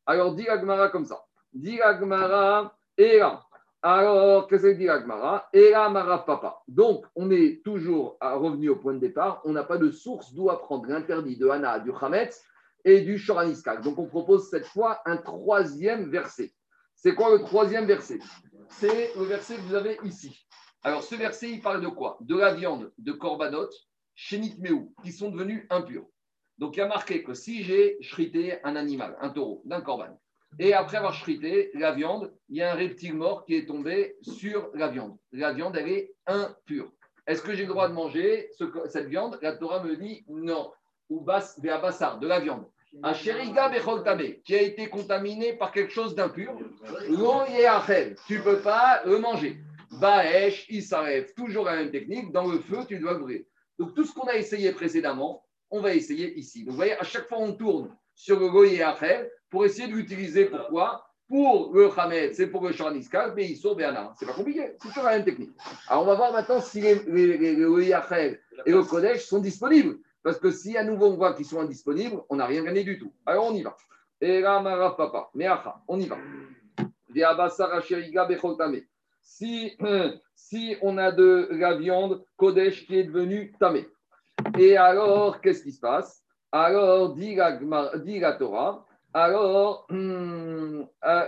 Alors, dit Agmara comme ça. Dit Agmara, et là. Alors, qu'est-ce que dit Agmara Et là, Mara Papa. Donc, on est toujours revenu au point de départ. On n'a pas de source d'où apprendre l'interdit de Hana, du Hametz et du Shoraniskal. Donc, on propose cette fois un troisième verset. C'est quoi le troisième verset? C'est le verset que vous avez ici. Alors, ce verset, il parle de quoi? De la viande de korbanot, chénit qui sont devenus impurs. Donc, il y a marqué que si j'ai chrité un animal, un taureau, d'un korban, Et après avoir chrité la viande, il y a un reptile mort qui est tombé sur la viande. La viande, elle est impure. Est-ce que j'ai le droit de manger cette viande? La Torah me dit non. Ou bas, de la viande. Un sheriga qui a été contaminé par quelque chose d'impur, tu ne peux pas le manger. Baesh, il s'arrête. Toujours la même technique. Dans le feu, tu dois brûler. Donc tout ce qu'on a essayé précédemment, on va essayer ici. Donc vous voyez, à chaque fois, on tourne sur le goye pour essayer de l'utiliser. Pourquoi? Pour le Hamed, c'est pour le Shaniskal, mais il sort Béana. C'est pas compliqué, c'est toujours la même technique. Alors on va voir maintenant si les, les, et le Kodesh sont disponibles. Parce que si à nouveau on voit qu'ils sont indisponibles, on n'a rien gagné du tout. Alors on y va. Et Papa, on y va. Si, si on a de la viande Kodesh qui est devenue tamé. Et alors, qu'est-ce qui se passe? Alors, dit la, Torah, alors, hum, euh,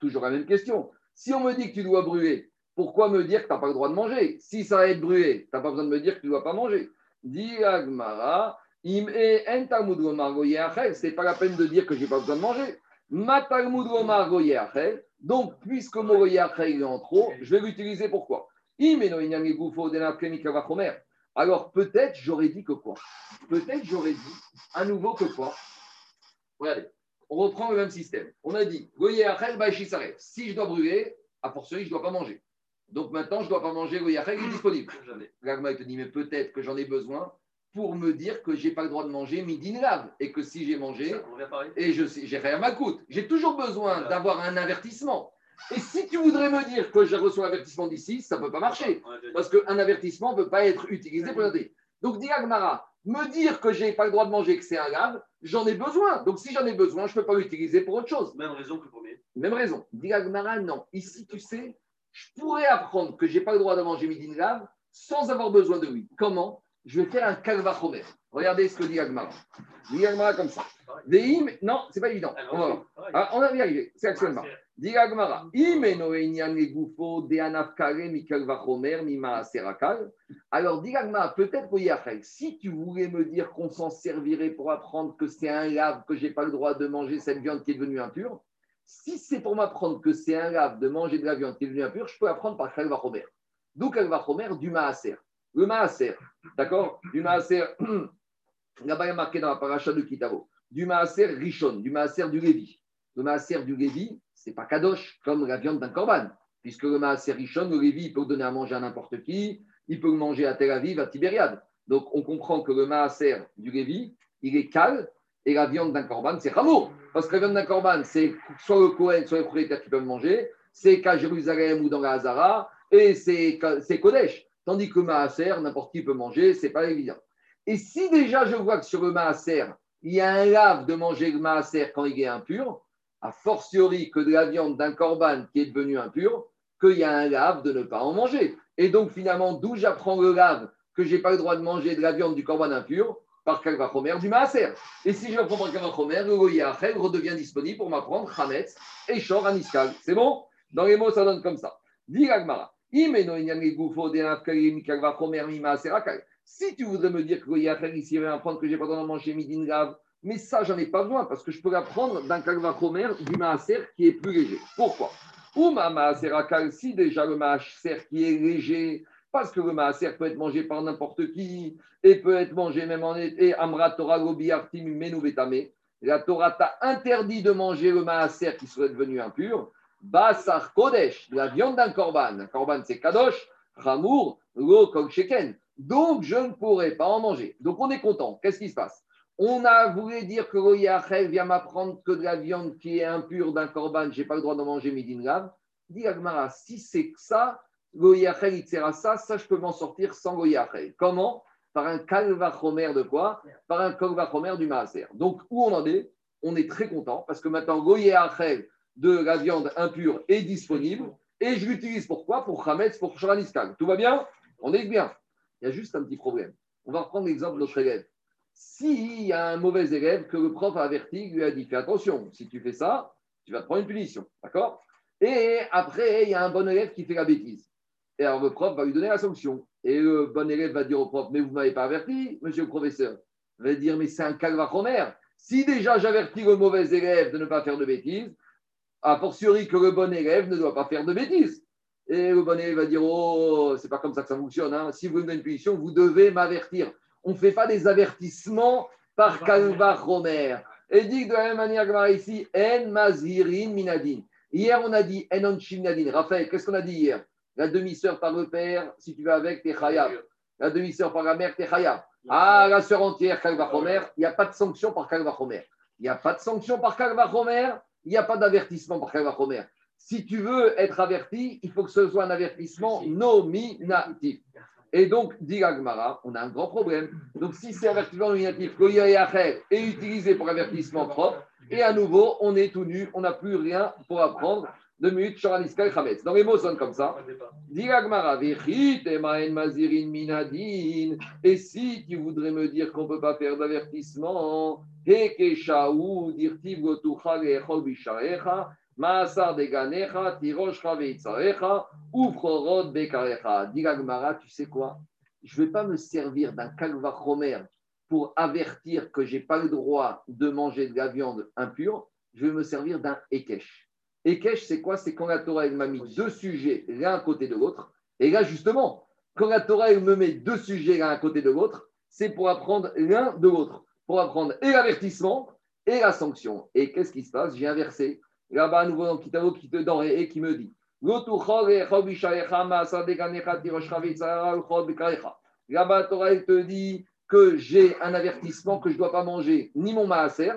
toujours la même question. Si on me dit que tu dois brûler, pourquoi me dire que tu n'as pas le droit de manger? Si ça va être brûlé, tu n'as pas besoin de me dire que tu ne dois pas manger. Dit Agmara, ce n'est pas la peine de dire que je n'ai pas besoin de manger. Donc, puisque mon est en trop, je vais l'utiliser pourquoi? Alors peut-être j'aurais dit que quoi? Peut-être j'aurais dit à nouveau que quoi? Regardez, on reprend le même système. On a dit, si je dois brûler, a fortiori, je ne dois pas manger. Donc maintenant, je ne dois pas manger, le yachel est disponible. L'agma te dit, mais peut-être que j'en ai besoin pour me dire que je n'ai pas le droit de manger midi lave et que si j'ai mangé, et je j'ai rien à ma coûte. J'ai toujours besoin d'avoir un avertissement. Et si tu voudrais me dire que j'ai reçu un avertissement d'ici, ça ne peut pas marcher. Parce qu'un avertissement ne peut pas être utilisé pour. Donc, dit Agmara, me dire que je n'ai pas le droit de manger, que c'est un grave, j'en ai besoin. Donc, si j'en ai besoin, je ne peux pas l'utiliser pour autre chose. Même raison que le premier. Même raison. Dit Agmara, non. Ici, tu sais, je pourrais apprendre que je n'ai pas le droit de manger midi grave sans avoir besoin de lui. Comment? Je vais faire un kalvachomer. Regardez ce que dit Agmara. Dit Agmara comme ça. Des non, c'est pas évident. On va, ah, on va y arriver. C'est actuellement. Alors, Digagma, peut-être pour si tu voulais me dire qu'on s'en servirait pour apprendre que c'est un lave, que je n'ai pas le droit de manger cette viande qui est devenue impure, si c'est pour m'apprendre que c'est un lave de manger de la viande qui est devenue impure, je peux apprendre par Kalvachomer. D'où Kalvachomer du Maaser. Le Maaser, d'accord? Du Maaser, là-bas il y a marqué dans la paracha de Kitavo, du Maaser Rishon, du Maaser du Lévi. Le Maaser du Lévi, c'est pas kadosh comme la viande d'un corban, puisque le maaser richon, le Lévi, il peut donner à manger à n'importe qui, il peut manger à Tel Aviv, à Tibériade. Donc on comprend que le maaser du Lévi, il est cal, et la viande d'un corban, c'est rameau. Parce que la viande d'un corban, c'est soit le Kohen, soit les propriétaires qui peuvent manger, c'est qu'à Jérusalem ou dans la Hazara, et c'est Kodesh. Tandis que le maaser, n'importe qui peut manger, c'est pas évident. Et si déjà je vois que sur le maaser, il y a un lave de manger le maaser quand il est impur, a fortiori que de la viande d'un corban qui est devenu impur, qu'il y a un lave de ne pas en manger. Et donc finalement, d'où j'apprends le lave que je n'ai pas le droit de manger de la viande du corban impur? Par Kalvachomer du Maaser. Et si je l'apprends par Kalvachomer, le Goyachel redevient disponible pour m'apprendre Hametz et Shor Aniskal. C'est bon? Dans les mots, ça donne comme ça. Si tu voudrais me dire que Goyachel ici va m'apprendre que je n'ai pas le droit de manger midin grave, mais ça, j'en ai pas besoin parce que je peux l'apprendre d'un kalvachomer du maaser qui est plus léger. Pourquoi? Ou ma maaser si déjà le maaser qui est léger, parce que le maaser peut être mangé par n'importe qui et peut être mangé même en été. Amra Torah menu La Torah t'a interdit de manger le maaser qui serait devenu impur. Basar Kodesh, la viande d'un korban. Un korban, c'est Kadosh, Ramour, Lo Sheken. Donc, je ne pourrais pas en manger. Donc, on est content. Qu'est-ce qui se passe? On a voulu dire que Royachel vient m'apprendre que de la viande qui est impure d'un corban, je n'ai pas le droit de manger midin grave. Dit Agmara, si c'est ça, Goyachel, il sert à ça, ça je peux m'en sortir sans Goyachel. Comment? Par un kalvachomer de quoi? Par un kalvachomer du maaser. Donc où on en est? On est très content parce que maintenant Goyachel de la viande impure est disponible et je l'utilise pourquoi Pour Hametz, pour Shoraniskal. Tout va bien? On est bien. Il y a juste un petit problème. On va reprendre l'exemple de notre. S'il y a un mauvais élève que le prof a averti, lui a dit fais attention, si tu fais ça, tu vas te prendre une punition. D'accord? Et après, il y a un bon élève qui fait la bêtise. Et alors le prof va lui donner la sanction. Et le bon élève va dire au prof Mais vous ne m'avez pas averti, monsieur le professeur. Il va dire Mais c'est un calvachomer. Si déjà j'avertis le mauvais élève de ne pas faire de bêtises, a fortiori que le bon élève ne doit pas faire de bêtises. Et le bon élève va dire Oh, c'est pas comme ça que ça fonctionne. hein. Si vous me donnez une punition, vous devez m'avertir. On ne fait pas des avertissements par Kalva Romer. Et dit de la même manière que ici, En Mazirin Minadin. Hier, on a dit En Onshim Minadin. Raphaël, qu'est-ce qu'on a dit hier? La demi-sœur par le père, si tu vas avec, t'es Chayav. La demi-sœur par la mère, t'es Chayav. Ah, la sœur entière, Kalva Romer, il n'y a pas de sanction par Kalva Romer. Il n'y a pas de sanction par Kalva Romer, il n'y a pas d'avertissement par Kalva Romer. Si tu veux être averti, il faut que ce soit un avertissement nominatif. Et donc, dit Agmara, on a un grand problème. Donc, si c'est avertissement nominatif, est utilisé pour avertissement propre, et à nouveau, on est tout nu, on n'a plus rien pour apprendre. Deux minutes, Shoraniska et. Donc, les mots sonnent comme ça. Dit Agmara, Mazirin Minadin. Et si tu voudrais me dire qu'on ne peut pas faire d'avertissement, Hekeshaou, dirtiv gotucha Maasar deganecha, tiroshcha veitzarecha, ufrorod bekarecha. Dit tu sais quoi? Je ne vais pas me servir d'un chomer pour avertir que je n'ai pas le droit de manger de la viande impure. Je vais me servir d'un ekesh. Ekesh, c'est quoi? C'est quand la Torah elle m'a mis deux sujets l'un à côté de l'autre. Et là, justement, quand la Torah elle me met deux sujets l'un à côté de l'autre, c'est pour apprendre l'un de l'autre. Pour apprendre et l'avertissement et la sanction. Et qu'est-ce qui se passe? J'ai inversé. Là-bas, à nouveau dans Kitavo qui te dans et qui me dit Là-bas, la Torah elle te dit que j'ai un avertissement que je ne dois pas manger ni mon maaser,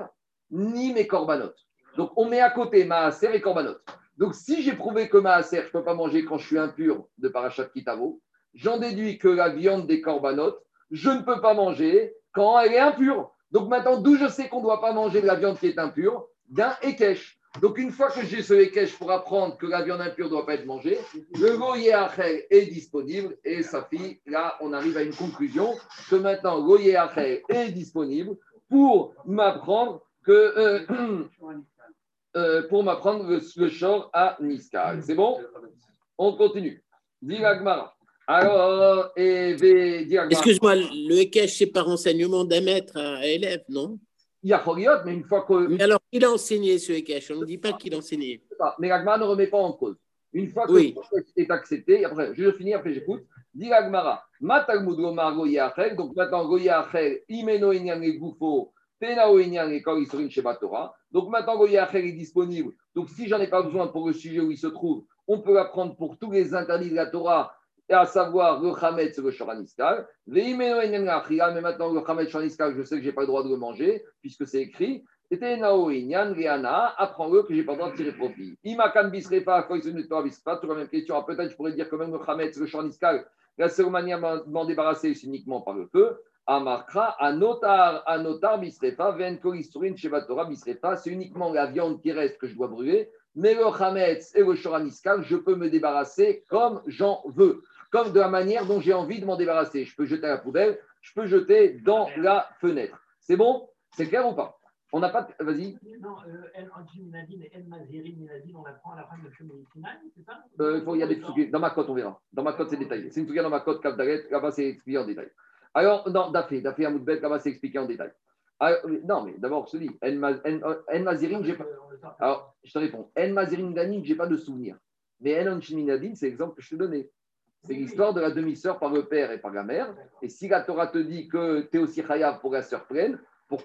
ni mes corbanotes. Donc, on met à côté maaser et korbanot. Donc, si j'ai prouvé que maaser, je ne peux pas manger quand je suis impur de parachat kitavo, j'en déduis que la viande des corbanotes, je ne peux pas manger quand elle est impure. Donc, maintenant, d'où je sais qu'on ne doit pas manger de la viande qui est impure? D'un ekech. Donc, une fois que j'ai ce ekech pour apprendre que la viande impure ne doit pas être mangée, le goye achel est disponible et ça fait, là, on arrive à une conclusion que maintenant, goye achel est disponible pour m'apprendre que. euh, euh, pour m'apprendre le, le short à Niska. C'est bon? On continue. Dis Agmara. Alors, et. Excuse-moi, le Ekech, c'est par enseignement d'un maître à élève, non? Il y a Choriot, mais une fois que. Mais alors, il a enseigné ce Ekech. On ne dit pas qu'il a enseigné. Mais l'Agmara ne remet pas en cause. Une fois que Oui. le est accepté, après, je finis, après j'écoute. Dis l'Agmara. Matalmud Gomar Goya Achel. Donc maintenant, Goya Achel, Imeno Inyan et Goufo, Tenao Inyan et Kor Isorin Sheba Torah. Donc maintenant, Goya Achel est disponible. Donc si j'en ai pas besoin pour le sujet où il se trouve, on peut l'apprendre pour tous les interdits de la Torah, à savoir le Hametz et le Shoraniskal. Mais maintenant, le Hametz Shoraniskal, je sais que je n'ai pas le droit de le manger, puisque c'est écrit. C'était Nao Inyan, Rihanna, apprends-le que j'ai pas le droit de tirer profit. Imakan Bisrepa, quand il se met Bisrepa, toujours la même question. Alors, Peut-être je pourrais dire que même le Hametz, le Shoraniskal, la seule manière de m'en débarrasser, c'est uniquement par le feu. Amarkra, Anotar, Anotar, Bisrepa, Ven Kolisturin, Sheva Torah, Bisrepa, c'est uniquement la viande qui reste que je dois brûler. Mais le Hametz et le Shoraniskal, je peux me débarrasser comme j'en veux, comme de la manière dont j'ai envie de m'en débarrasser. Je peux jeter à la poubelle, je peux jeter dans la fenêtre. C'est bon? C'est clair ou pas? On n'a pas. de- Vas-y. Non, El Minadin et El on apprend à la fin de médicinal, c'est ça? Euh, il faut- il y a des. Dans ma cote, on verra. Dans ma cote, c'est détaillé. C'est une truc dans ma cote, Kavdaret, là-bas, c'est expliqué en détail. Alors, non, Dafé, Dafé Amoudbet, là-bas, c'est expliqué en détail. Alors, euh, non, mais d'abord, je te dis, En Ma- En- En Mazirin, j'ai pas. Alors, je te réponds. En Mazirin Danin, je n'ai pas de souvenir. Mais En Anchiminadin, c'est l'exemple que je te donnais. C'est l'histoire de la demi-sœur par le père et par la mère. Et si la Torah te dit que tu es aussi chayav pour la sœur pleine,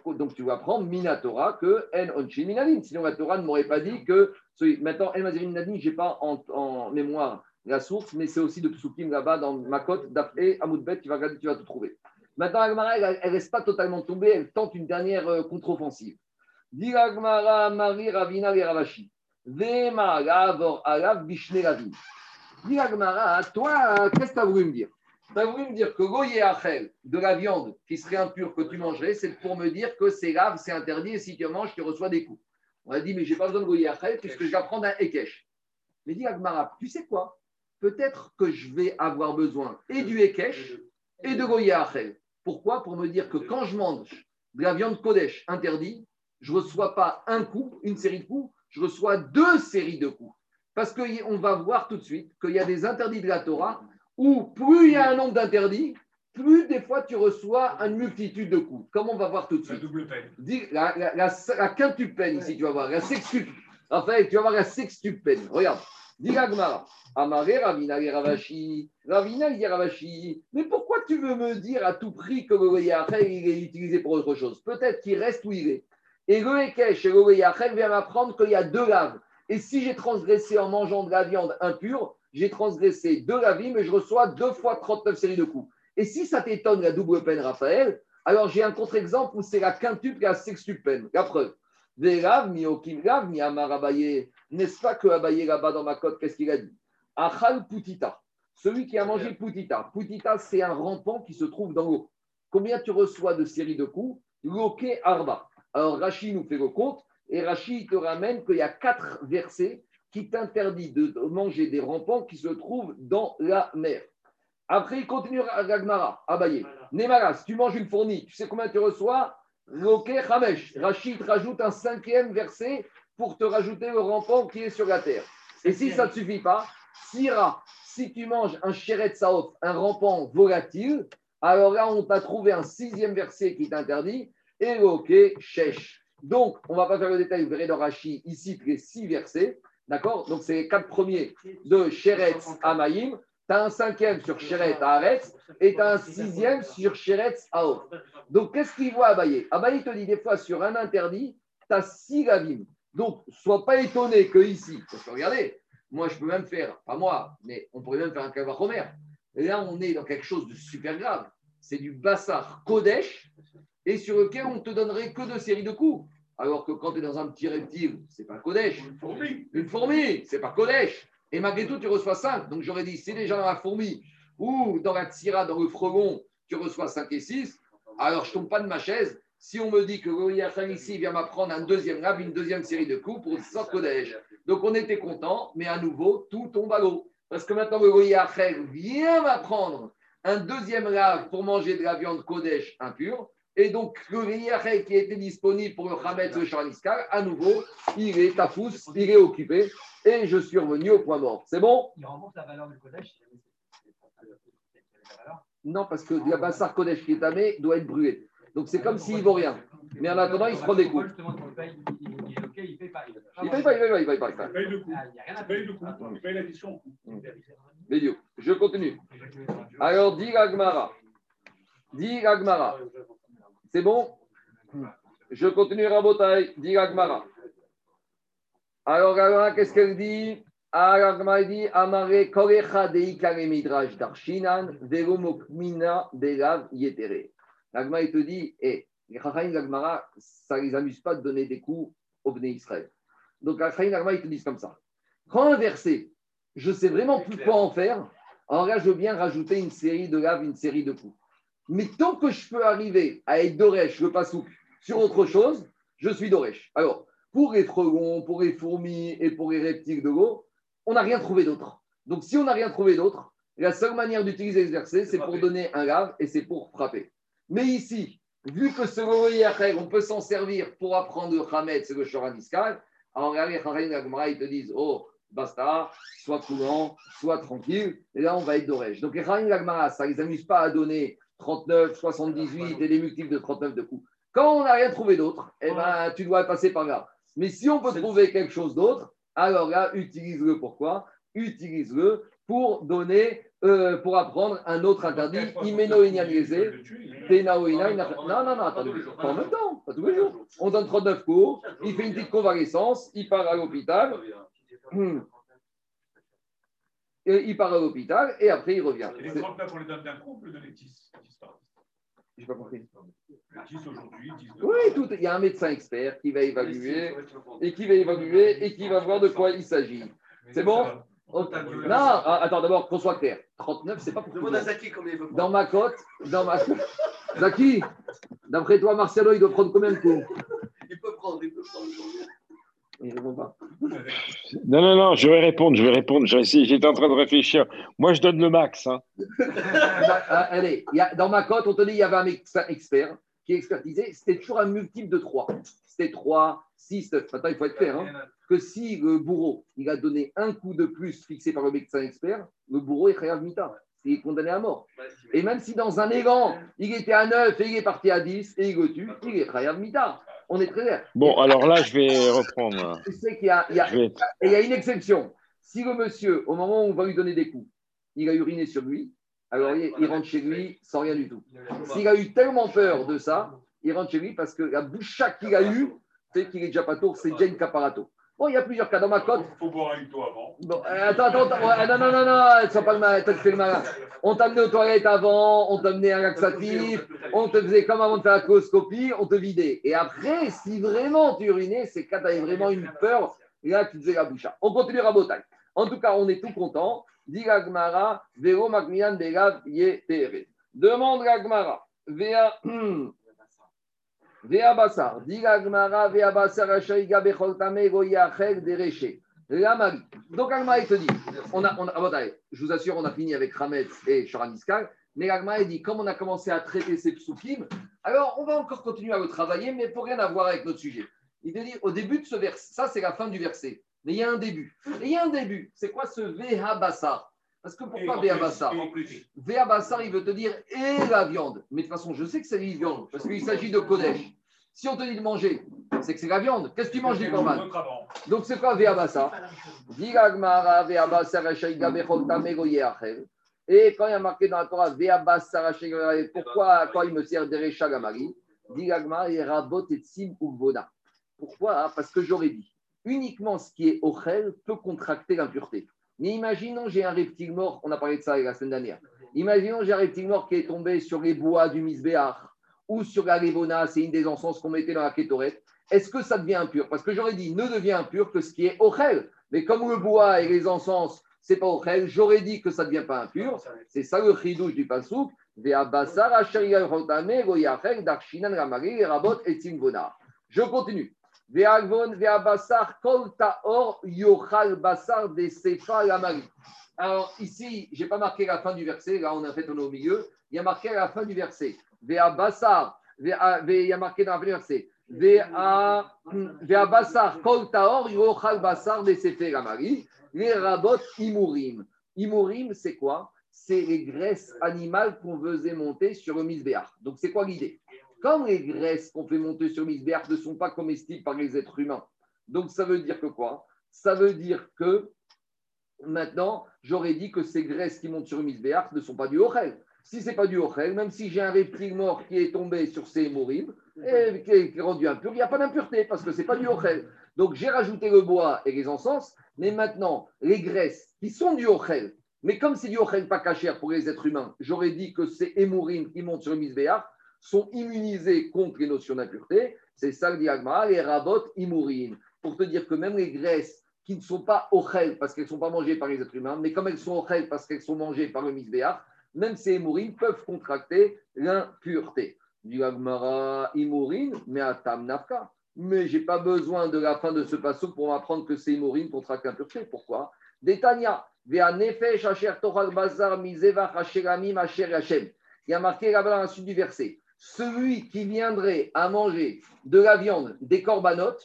donc tu vas prendre Minatora que En Onchi Minadin. Sinon, la Torah ne m'aurait pas dit que. Maintenant, En Mazirin Minadin, je n'ai pas en, mémoire la source, mais c'est aussi de Psukim là-bas dans ma cote d'Afé Amoudbet, tu vas tu vas tout trouver. Maintenant, Agmara, elle ne reste pas totalement tombée, elle tente une dernière euh, contre-offensive. Dit Agmara, Marie, Ravina, et Ravashi. Vema, Lavor, Alav, Bishne, Ravin. Dit Agmara, toi, qu'est-ce que tu as voulu me dire? Tu as voulu me dire que Goye Achel, de la viande qui serait impure que tu mangerais, c'est pour me dire que c'est grave, c'est interdit, et si tu manges, tu reçois des coups. On a dit, mais je n'ai pas besoin de Goye Achel, puisque je vais prendre un Ekech. Mais dit Agmara, tu sais quoi? Peut-être que je vais avoir besoin et du Ekech et de Goye Achel. Pourquoi? Pour me dire que quand je mange de la viande Kodesh interdit, je ne reçois pas un coup, une série de coups, je reçois deux séries de coups. Parce qu'on va voir tout de suite qu'il y a des interdits de la Torah où plus il y a un nombre d'interdits, plus des fois tu reçois une multitude de coups. Comme on va voir tout de La suite. double peine. La, la, la, la quintuple peine ici, tu vas voir. La sextuple. En fait, tu vas voir la sextuple peine. Regarde. Dis la. Amaré Ravina Ravashi. Ravina Ravashi. Mais pourquoi tu veux me dire à tout prix que le Yachel, il est utilisé pour autre chose? Peut-être qu'il reste où il est. Et le Ekech et le Yachel m'apprendre qu'il y a deux laves. Et si j'ai transgressé en mangeant de la viande impure, j'ai transgressé deux lavis, mais je reçois deux fois 39 séries de coups. Et si ça t'étonne la double peine, Raphaël, alors j'ai un contre-exemple où c'est la quintuple et la sextuple peine. La preuve. Mi okim mi amar Abaye. N'est-ce pas que Abaye là-bas dans ma côte, qu'est-ce qu'il a dit? Achal putita. Celui qui a mangé putita. Putita, c'est un rampant qui se trouve dans l'eau. Combien tu reçois de séries de coups? Loke arba. Alors Rachi nous fait le compte et Rachi te ramène qu'il y a quatre versets qui t'interdit de manger des rampants qui se trouvent dans la mer. Après, il continue à Gagmara, Abaye. Nemaras, tu manges une fournie, tu sais combien tu reçois? Loke Hamesh. Rachid te rajoute un cinquième verset pour te rajouter le rampant qui est sur la terre. Et si ça ne te suffit pas, Sira, si tu manges un Sheret Saof, un rampant volatile, alors là, on t'a trouvé un sixième verset qui t'interdit, et Shesh. Donc, on ne va pas faire le détail, vous verrez dans Rachid, ici, les six versets, d'accord? Donc, c'est les quatre premiers de Sheretz à Maïm. Tu as un cinquième sur Sheret à Aretz et tu as un sixième sur Sheretz à. Donc, qu'est-ce qu'il voit Abaye? Abaye te dit des fois sur un interdit, tu as six ravim. Donc, sois pas étonné que ici, parce que regardez, moi je peux même faire, pas moi, mais on pourrait même faire un Kavachomer. Là, on est dans quelque chose de super grave. C'est du Bassar Kodesh et sur lequel on te donnerait que deux séries de coups. Alors que quand tu es dans un petit reptile, c'est pas Kodesh. Une fourmi. Une fourmi, c'est pas Kodesh. Et malgré tout, tu reçois 5. Donc j'aurais dit, si déjà dans la fourmi ou dans la tsira, dans le fregon, tu reçois 5 et 6, alors je tombe pas de ma chaise. Si on me dit que Goyachan ici vient m'apprendre un deuxième lab, une deuxième série de coups pour sans Kodesh. Donc on était content, mais à nouveau, tout tombe à l'eau. Parce que maintenant, le Goyachan vient m'apprendre un deuxième lave pour manger de la viande Kodesh impure. Et donc, le Yahé qui était disponible pour le Hametz le Shaniskar, à nouveau, il est à fous, il est occupé, et je suis revenu au point mort. C'est bon? Il remonte la valeur du Kodesh. Non, parce que la Bassar Kodesh qui est tamé doit être brûlé. Donc, c'est comme s'il ne vaut rien. Mais en attendant, il se prend des coups. Il paye, il il est OK, il ne paye pas. Il ne paye pas, il paye pas, il paye pas. il paye pas. Il paye le coup. Ah, Il paye paye l'addition je continue. Alors, dit Agmara. Dit Agmara. C'est bon? Je continue Rabotai, dit Agmara. Alors, Agmara, qu'est-ce qu'elle dit? Alors, Agmara dit Amare korecha deikare midrash darshinan belav yetere. Agmara, il te dit Eh, les ça ne les amuse pas de donner des coups au Bnei Israël. Donc, d'Agmara, ils te disent comme ça. Quand un verset, je sais vraiment plus quoi en faire, alors là, je veux bien rajouter une série de laves, une série de coups. Mais tant que je peux arriver à être Doresh, le pasouk, sur autre chose, je suis Doresh. Alors, pour les frelons, pour les fourmis et pour les reptiles de l'eau, on n'a rien trouvé d'autre. Donc, si on n'a rien trouvé d'autre, la seule manière d'utiliser ce verset, c'est pour donner un lave et c'est pour frapper. Mais ici, vu que ce Yachel, on peut s'en servir pour apprendre le Hametz et le Shoran alors d'Agmara, ils te disent, oh, basta, soit coulant, soit tranquille, et là, on va être Doresh. Donc, les Chachamim d'Agmara, ça ne les amuse pas à donner 39, 78 et des multiples de 39 de coups. Quand on n'a rien trouvé d'autre, eh ben, tu dois passer par là. Mais si on peut trouver quelque chose d'autre, alors là, utilise-le. Pourquoi? Utilise-le pour donner, euh, pour apprendre un autre interdit, Imeno Tenao Non, non, non, attendez, pas en même temps, pas tous les jours. On donne 39 cours, il fait une petite convalescence, il part à l'hôpital. Et il part à l'hôpital et après il revient. Et les C'est- 39, on les donne d'un coup, on peut donner 10. 10 par 10. J'ai pas compris. 10 aujourd'hui, 10 demain. Oui, tout, il y a un médecin expert qui va évaluer et qui va évaluer et qui va voir de quoi il s'agit. C'est bon? Non, ah, attends, d'abord, qu'on soit clair. 39, c'est pas pour tout le Demande à monde. Zaki combien il Dans ma cote, dans ma Zaki, d'après toi, Marcelo, il doit prendre combien de coups? Il peut prendre, il peut prendre. Il répond pas. Non, non, non, je vais répondre, je vais répondre. J'étais en train de réfléchir. Moi, je donne le max. hein. Bah, ah, allez, il y a- dans ma cote, on te dit il y avait un médecin expert qui expertisait. C'était toujours un multiple de 3. C'était 3, 6, 9. Maintenant, il faut être clair. hein, que si le bourreau il a donné un coup de plus fixé par le médecin expert, le bourreau est khayab mita. Il est condamné à mort. Et même si dans un élan, il était à 9 et il est parti à 10 et il le tue, il est Khayav Mita. On est très clair. Bon, alors là, je vais reprendre. Tu sais qu'il y a, il y a- Je vais- et il y a une exception. Si le monsieur, au moment où on va lui donner des coups, il a uriné sur lui, alors il, il rentre chez lui sans rien du tout. S'il a eu tellement peur de ça, il rentre chez lui parce que la boucha qu'il a eue, c'est qu'il est déjà pas tour, c'est déjà une caparato. Bon, il y a plusieurs cas dans ma cote. Il faut boire un lito avant. Bon, euh, attends, attends, attends, non, non, non, non, sois pas le malin, toi, tu fais le malin. On t'a amené aux toilettes avant, on t'a amené un laxatif, on te faisait comme avant de faire la coloscopie, on te vidait. Et après, si vraiment tu urinais, c'est quand tu avais vraiment une peur, là, tu faisais la boucha. On continue à botaille. En tout cas, on est tout content. Dit la Gemara, Vero Magmian Belav Ye. Demande la Gemara, Vea. Vea Bassar, dit la Gemara, Vea Bassar, Rachaiga Becholtame, Goyachel, Dereche. Donc, Agma, te dit, on a, on je vous assure, on a fini avec Ramet et Charaniskal, mais Agma, dit, comme on a commencé à traiter ces psukim, alors on va encore continuer à le travailler, mais pour rien à voir avec notre sujet. Il te dit, au début de ce verset, ça c'est la fin du verset, mais il y a un début. Il y a un début, c'est quoi ce Veha Bassar Parce que pourquoi Veha Bassar En plus. Veha Bassar, il veut te dire, et la viande. Mais de toute façon, je sais que c'est la viande, parce qu'il s'agit de Kodesh. Si on te dit de manger, c'est que c'est la viande. Qu'est-ce que tu manges du corban. Donc c'est quoi Goyachel. Et quand il y a marqué dans la Torah, Rachaiga, pourquoi quand il me sert d'Erecha Gamari Diragmara, et Rabot et Tsim Ugvoda. Pourquoi? Parce que j'aurais dit, uniquement ce qui est Ochel peut contracter l'impureté. Mais imaginons, j'ai un reptile mort, on a parlé de ça la semaine dernière. Imaginons, j'ai un reptile mort qui est tombé sur les bois du Misbéach ou sur la Levona, c'est une des encens qu'on mettait dans la Kétorette. Est-ce que ça devient impur? Parce que j'aurais dit, ne devient impur que ce qui est Ochel. Mais comme le bois et les encens, c'est pas Ochel, j'aurais dit que ça ne devient pas impur. C'est ça le chidouche du pasouk. Je continue. Basar. Alors ici, j'ai pas marqué la fin du verset. Là, on a fait on au milieu. Il y a marqué la fin du verset. Ve'a- ve'a- Il y a marqué dans du verset. Ve'a- Ve'abasar kol ta'or yochal basar de sefa lamari. Les imurim. Imurim, c'est quoi? C'est les graisses animales qu'on faisait monter sur le misbéach. Donc, c'est quoi l'idée? Comme les graisses qu'on fait monter sur misbéach ne sont pas comestibles par les êtres humains, donc ça veut dire que quoi? Ça veut dire que maintenant, j'aurais dit que ces graisses qui montent sur misbéach ne sont pas du ochel. Si ce n'est pas du ochel, même si j'ai un reptile mort qui est tombé sur ces morim et qui est, rendu impur, il n'y a pas d'impureté parce que ce n'est pas du ochel. Donc, j'ai rajouté le bois et les encens, mais maintenant, les graisses qui sont du ochel, mais comme c'est du ochel pas cachère pour les êtres humains, j'aurais dit que ces émourim qui montent sur le misbéach sont immunisés contre les notions d'impureté. C'est ça le diagma, les rabot imourim. Pour te dire que même les graisses qui ne sont pas ochel parce qu'elles ne sont pas mangées par les êtres humains, mais comme elles sont ochel parce qu'elles sont mangées par le misbéach, même ces émourim peuvent contracter l'impureté. Diagmara imourim, mais à tam nafka. Mais je n'ai pas besoin de la fin de ce passage pour m'apprendre que c'est imourim contracte l'impureté. Pourquoi? Détania. Il y a marqué là-bas dans la suite du verset. Celui qui viendrait à manger de la viande des corbanotes,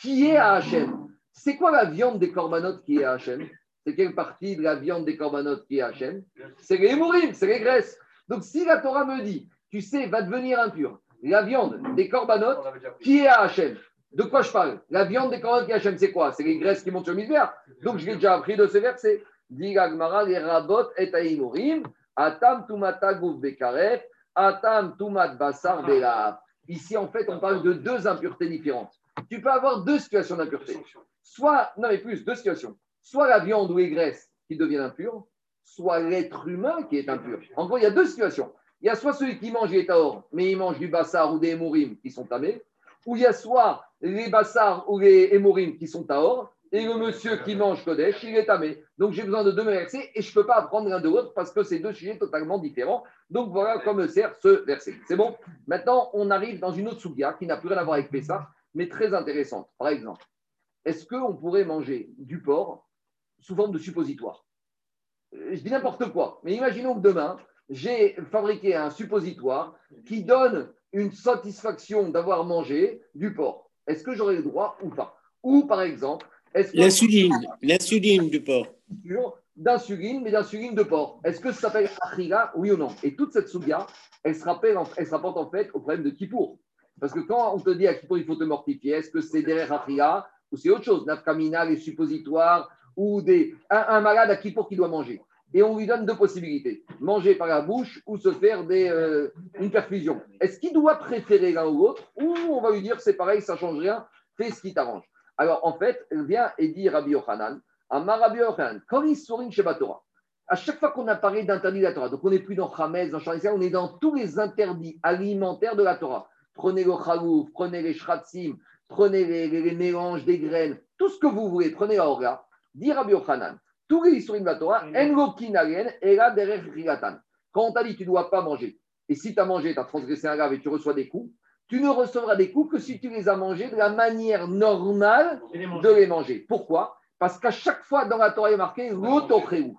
qui est à Hachem. C'est quoi la viande des corbanotes qui est à Hachem? C'est quelle partie de la viande des corbanotes qui est à Hachem? C'est les mourim, c'est les graisses. Donc si la Torah me dit, tu sais, va devenir impur, la viande des corbanotes, qui est à Hachem De quoi je parle? La viande des corbanotes qui est à Hachem, c'est quoi? C'est les graisses qui montent sur misbéach. Donc je l'ai déjà appris de ce verset. Dit les rabot et atam tumata bekaref, atam tumat basar belav. Ici, en fait, on parle de deux impuretés différentes. Tu peux avoir deux situations d'impureté. Soit, non mais plus, deux situations. Soit la viande ou les graisses qui deviennent impures, soit l'être humain qui est impur. En gros, il y a deux situations. Il y a soit celui qui mange les taor, mais il mange du bassar ou des hémorim qui sont tamés, ou il y a soit les bassars ou les hémorim qui sont taor, et le monsieur qui mange Kodesh, il est tamé. Donc j'ai besoin de deux versets et je ne peux pas apprendre l'un de l'autre parce que c'est deux sujets totalement différents. Donc voilà comment sert ce verset. C'est bon? Maintenant, on arrive dans une autre sougia qui n'a plus rien à voir avec Pessah, mais très intéressante. Par exemple, est-ce qu'on pourrait manger du porc sous forme de suppositoire? Euh, Je dis n'importe quoi, mais imaginons que demain, j'ai fabriqué un suppositoire qui donne une satisfaction d'avoir mangé du porc. Est-ce que j'aurai le droit ou pas? Ou par exemple, L'insuline, l'insuline du porc. d'insuline, mais d'insuline de porc. Est-ce que ça s'appelle Achila Oui ou non? Et toute cette souga, elle se, rappelle, elle se rapporte en fait au problème de Kippour. Parce que quand on te dit à Kippour, il faut te mortifier, est-ce que c'est derrière Achila ou c'est autre chose? Nafkamina, les suppositoires, ou des, un, un malade à Kippour qui doit manger. Et on lui donne deux possibilités manger par la bouche ou se faire des, euh, une perfusion. Est-ce qu'il doit préférer l'un ou l'autre Ou on va lui dire c'est pareil, ça ne change rien, fais ce qui t'arrange? Alors en fait, vient et dit Rabbi Yochanan, Amar Rabbi Yochanan, quand il sourit chez Torah, à chaque fois qu'on a parlé d'interdit de la Torah, donc on n'est plus dans Hametz, dans Champ on est dans tous les interdits alimentaires de la Torah. Prenez le chalouf, prenez les shratzim, prenez les, les- les mélanges des graines, tout ce que vous voulez, prenez la orga, dit Rabbi Yochanan, tous les Isurim de la Torah, et là derrière rigatan. Quand on t'a dit tu ne dois pas manger, et si tu as mangé, tu as transgressé un grave et tu reçois des coups, tu ne recevras des coups que si tu les as mangés de la manière normale les de les manger. Pourquoi? Parce qu'à chaque fois dans la Torah il est marqué l'autochréou.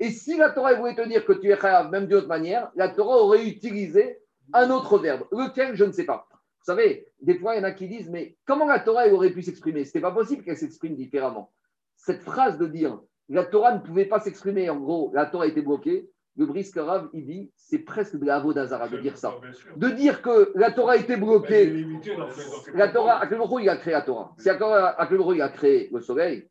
Et si la Torah voulait te dire que tu es chayav, même d'une autre manière, la Torah aurait utilisé un autre verbe. Lequel, je ne sais pas. Vous savez, des fois, il y en a qui disent, mais comment la Torah aurait pu s'exprimer? Ce n'était pas possible qu'elle s'exprime différemment. Cette phrase de dire, la Torah ne pouvait pas s'exprimer, en gros, la Torah était bloquée, le brisque Rav, il dit, c'est presque de la d'Azara de dire ça. De dire que la Torah était Ben, il est bloquée, limité la Torah, il a créé la Torah. Si Akadosh il a créé le soleil,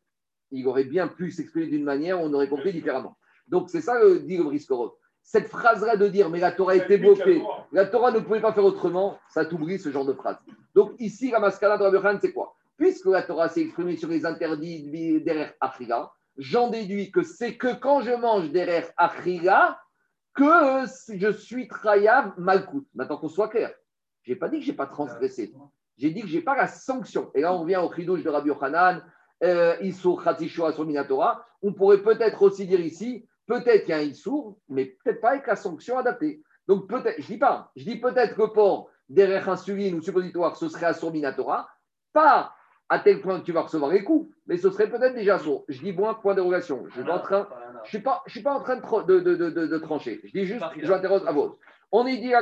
il aurait bien pu s'exprimer d'une manière où on aurait compris différemment. Donc c'est ça le dit le Briskorov. Cette phrase-là de dire mais la Torah était bloquée, la Torah ne pouvait pas faire autrement, ça t'oublie ce genre de phrase. Donc ici, la mascala de Rabbi c'est quoi? Puisque la Torah s'est exprimée sur les interdits derrière Achila, j'en déduis que c'est que quand je mange derrière Achila, que je suis trayav malkout. Maintenant qu'on soit clair, je n'ai pas dit que je n'ai pas transgressé. J'ai dit que je n'ai pas la sanction. Et là, on revient au chidouche de Rabbi Yochanan, euh, Issour Khatishoa. On pourrait peut-être aussi dire ici, peut-être qu'il y a un Issour, mais peut-être pas avec la sanction adaptée. Donc peut-être, je dis pas, je dis peut-être que porc derrière insuline ou suppositoire, ce serait Assour Minatora, pas à tel point que tu vas recevoir les coups, mais ce serait peut-être déjà Assour. Je dis bon, point dérogation. Je suis pas en train, je ne suis, pas- je suis pas en train de, tra- de, de, de, de- de trancher. Je dis juste, je m'interroge à vous. On y dit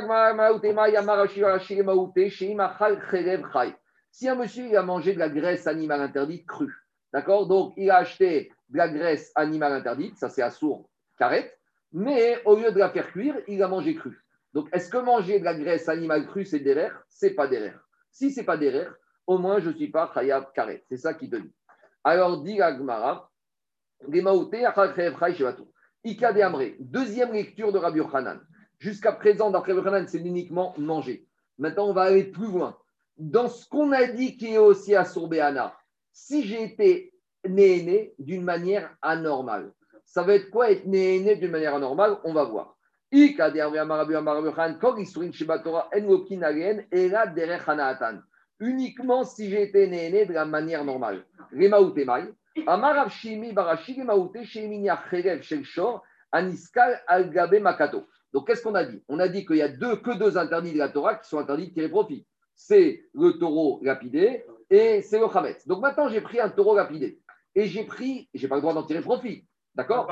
si un monsieur il a mangé de la graisse animale interdite crue, d'accord? Donc il a acheté de la graisse animale interdite, ça c'est à sourd, carrette, mais au lieu de la faire cuire, il a mangé crue. Donc est-ce que manger de la graisse animale crue c'est derrière C'est pas derrière. Si c'est pas derrière, au moins je ne suis pas khayab carrette. C'est ça qui te dit. Alors dit Shevatou. Ika de Amré, deuxième lecture de Rabbi Yochanan. Jusqu'à présent, dans Rabbi c'est uniquement manger. Maintenant, on va aller plus loin. Dans ce qu'on a dit qui est aussi à Sourbéana, si j'ai été né d'une manière anormale, ça va être quoi être né d'une manière anormale? On va voir. Ika de Amar Rabbi Kol Isurin Shebatora, En Hanaatan. Uniquement si j'ai été né de la manière normale. Aniskal Algabe Makato. Donc qu'est-ce qu'on a dit? On a dit qu'il y a deux, que deux interdits de la Torah qui sont interdits de tirer profit. C'est le taureau lapidé et c'est le Hametz. Donc maintenant j'ai pris un taureau lapidé et j'ai pris, j'ai pas le droit d'en tirer profit, d'accord?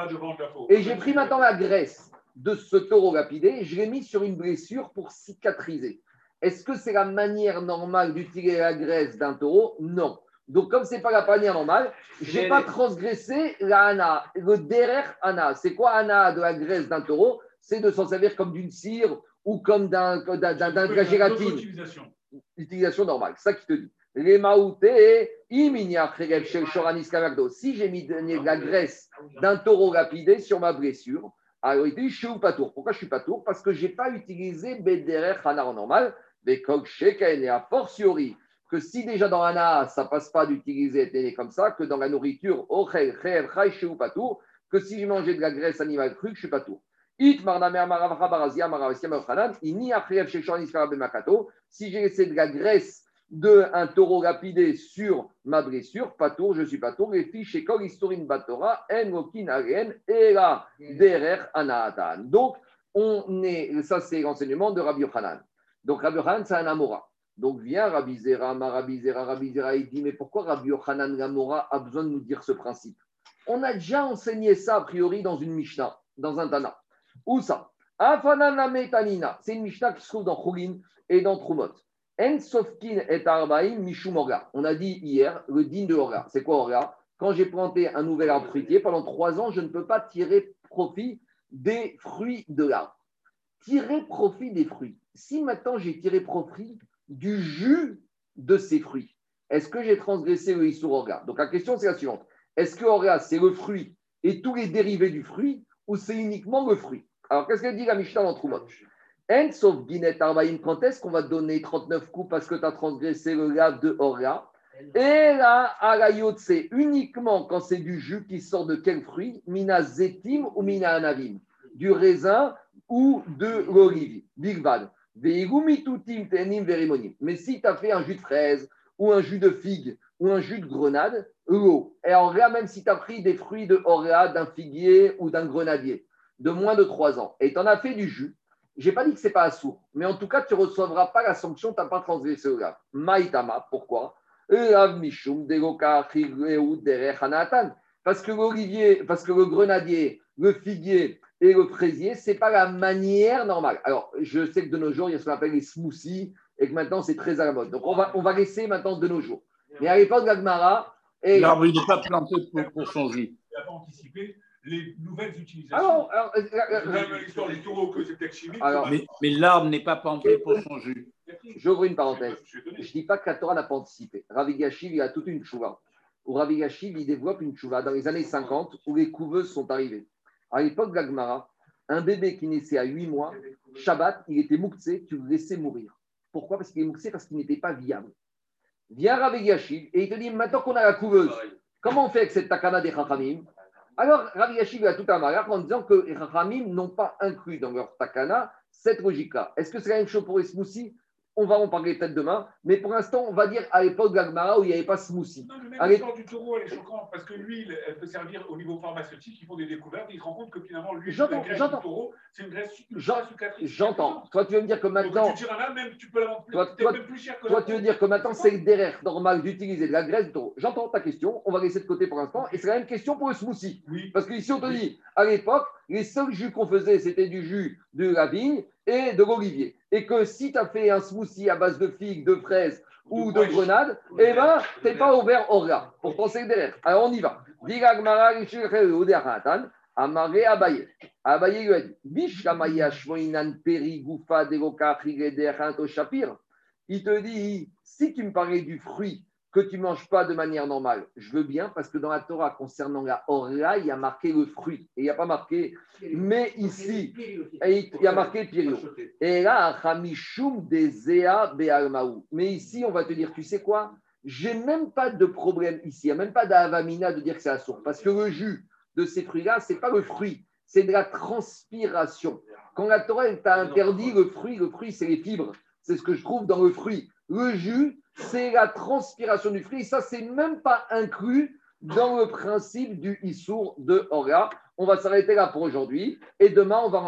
Et j'ai pris maintenant la graisse de ce taureau lapidé et je l'ai mis sur une blessure pour cicatriser. Est-ce que c'est la manière normale d'utiliser la graisse d'un taureau? Non. Donc, comme ce n'est pas la manière normale, je n'ai pas transgressé la ana, le derrière ana. C'est quoi ana de la graisse d'un taureau? C'est de s'en servir comme d'une cire ou comme d'un d'un- d'un- d'un- de la gélatine utilisation. utilisation normale. C'est ça qui te dit. Les shoranis kamakdo. Si j'ai mis de de la graisse d'un taureau lapidé sur ma blessure, alors il dit je suis pas tour. Pourquoi je suis pas tour? Parce que je n'ai pas utilisé Bederer Hana en normal, Sheken et a fortiori que si déjà dans Hana, ça passe pas d'utiliser télé comme ça, que dans la nourriture, tour, que si j'ai mangé de la graisse animale crue, je suis pas makato. Si j'ai laissé de la graisse d'un taureau lapidé sur ma blessure, pas tour, je suis pas tour. Les fiches et kol historin batora, en aren, et là, derer anaatan. Donc, on est, ça c'est l'enseignement de Rabbi Yochanan. Donc, Rabbi Yochanan, c'est un Amora. Donc, vient Rabbi Zera, Rabbi Zera, Rabbi Zera, il dit, mais pourquoi Rabbi Yochanan, l'Amora, a besoin de nous dire ce principe? On a déjà enseigné ça, a priori, dans une Mishnah, dans un Tana. Où ça? C'est une Mishnah qui se trouve dans Choulin et dans Trumot. En sofkin et arbaim mishum. On a dit hier le din de orga. C'est quoi orga? Quand j'ai planté un nouvel arbre fruitier, pendant trois ans, je ne peux pas tirer profit des fruits de l'arbre. Tirer profit des fruits. Si maintenant j'ai tiré profit du jus de ces fruits, est-ce que j'ai transgressé le Issour Orga? Donc la question c'est la suivante. Est-ce que Orga c'est le fruit et tous les dérivés du fruit ou c'est uniquement le fruit? Alors qu'est-ce qu'elle dit la Mishnah dans Troumot? En sauf Guinet Arbaïm, quand est-ce qu'on va donner 39 coups parce que tu as transgressé le lave de Orga? Et là, à la c'est uniquement quand c'est du jus qui sort de quel fruit? Mina zetim ou mina anavim? Du raisin ou de l'olive. Big bad. Mais si tu as fait un jus de fraise ou un jus de figue ou un jus de grenade, l'eau. Et en vrai, même si tu as pris des fruits de oréa, d'un figuier ou d'un grenadier de moins de 3 ans et tu en as fait du jus, j'ai pas dit que c'est pas assourd, mais en tout cas, tu ne recevras pas la sanction, tu n'as pas transgressé le gars. Maïtama, pourquoi? Parce que l'olivier, parce que le grenadier, le figuier et le fraisier, ce n'est pas la manière normale. Alors, je sais que de nos jours, il y a ce qu'on appelle les smoothies et que maintenant, c'est très à la mode. Donc, on va, on va laisser maintenant de nos jours. Mais à l'époque, l'Agmara. Et... L'arbre, il n'est pas planté pour, pour son jus. Il n'a pas anticipé les nouvelles utilisations. Alors, alors, euh, Vous avez l'histoire des taureaux que c'est peut-être chimique. Alors, Mais, mais l'arbre n'est pas planté pour son jus. J'ouvre une parenthèse. Je ne dis pas que la Torah n'a pas anticipé. Ravi Gashiv, il a toute une chouva. Où Ravi il développe une chouva dans les années 50 où les couveuses sont arrivées. À l'époque d'Agmara, un bébé qui naissait à 8 mois, Shabbat, il était mouktsé, tu le laissais mourir. Pourquoi? Parce qu'il est mouktsé, parce qu'il n'était pas viable. Vient Ravi Gashiv et il te dit maintenant qu'on a la couveuse, comment on fait avec cette takana des Chachamim? Alors Ravi Gashiv a tout un malheur en disant que les Chachamim n'ont pas inclus dans leur takana cette logique-là. Est-ce que c'est la même chose pour les smoothies? On va en parler peut-être demain, mais pour l'instant, on va dire à l'époque d'Agmara où il n'y avait pas smoothie. Non, mais même Allez. l'histoire du taureau, elle est choquante parce que l'huile, elle peut servir au niveau pharmaceutique. Ils font des découvertes et ils se rendent compte que finalement, l'huile, J'entends, la graisse du taureau, c'est une graisse sucratrice. J'entends. Toi, tu veux me dire que maintenant, tu même peux la vendre plus, Toi- peut-être toi- même plus cher que toi, tu veux dire que maintenant, c'est derrière normal d'utiliser de la graisse de taureau. J'entends ta question. On va laisser de côté pour l'instant. Et c'est la même question pour le smoothie. Oui. Parce qu'ici, on te dit, à l'époque, les seuls jus qu'on faisait, c'était du jus de la vigne et de l'olivier. Et que si tu as fait un smoothie à base de figues, de fraises ou de chiches. grenades, eh ben, tu n'es pas ouvert au regard. Pourtant, c'est derrière. Alors, on y va. Amaré Abaye. Abaye lui a dit Bishamaya Shmoinan Peri Goufa Devoka Shapir. Il te dit si tu me parlais du fruit que tu ne manges pas de manière normale, je veux bien parce que dans la Torah concernant la Orla, il y a marqué le fruit et il n'y a pas marqué. Mais ici, il y a marqué Pirio. Et là, Hamishum des Zéa Be'almaou. Mais ici, on va te dire, tu sais quoi? J'ai même pas de problème ici. Il n'y a même pas d'avamina de dire que c'est assourd. Parce que le jus de ces fruits-là, ce n'est pas le fruit, c'est de la transpiration. Quand la Torah t'a interdit le fruit, le fruit, c'est les fibres. C'est ce que je trouve dans le fruit. Le jus, c'est la transpiration du fruit. Ça, c'est même pas inclus dans le principe du Issour de Ora. On va s'arrêter là pour aujourd'hui. Et demain, on va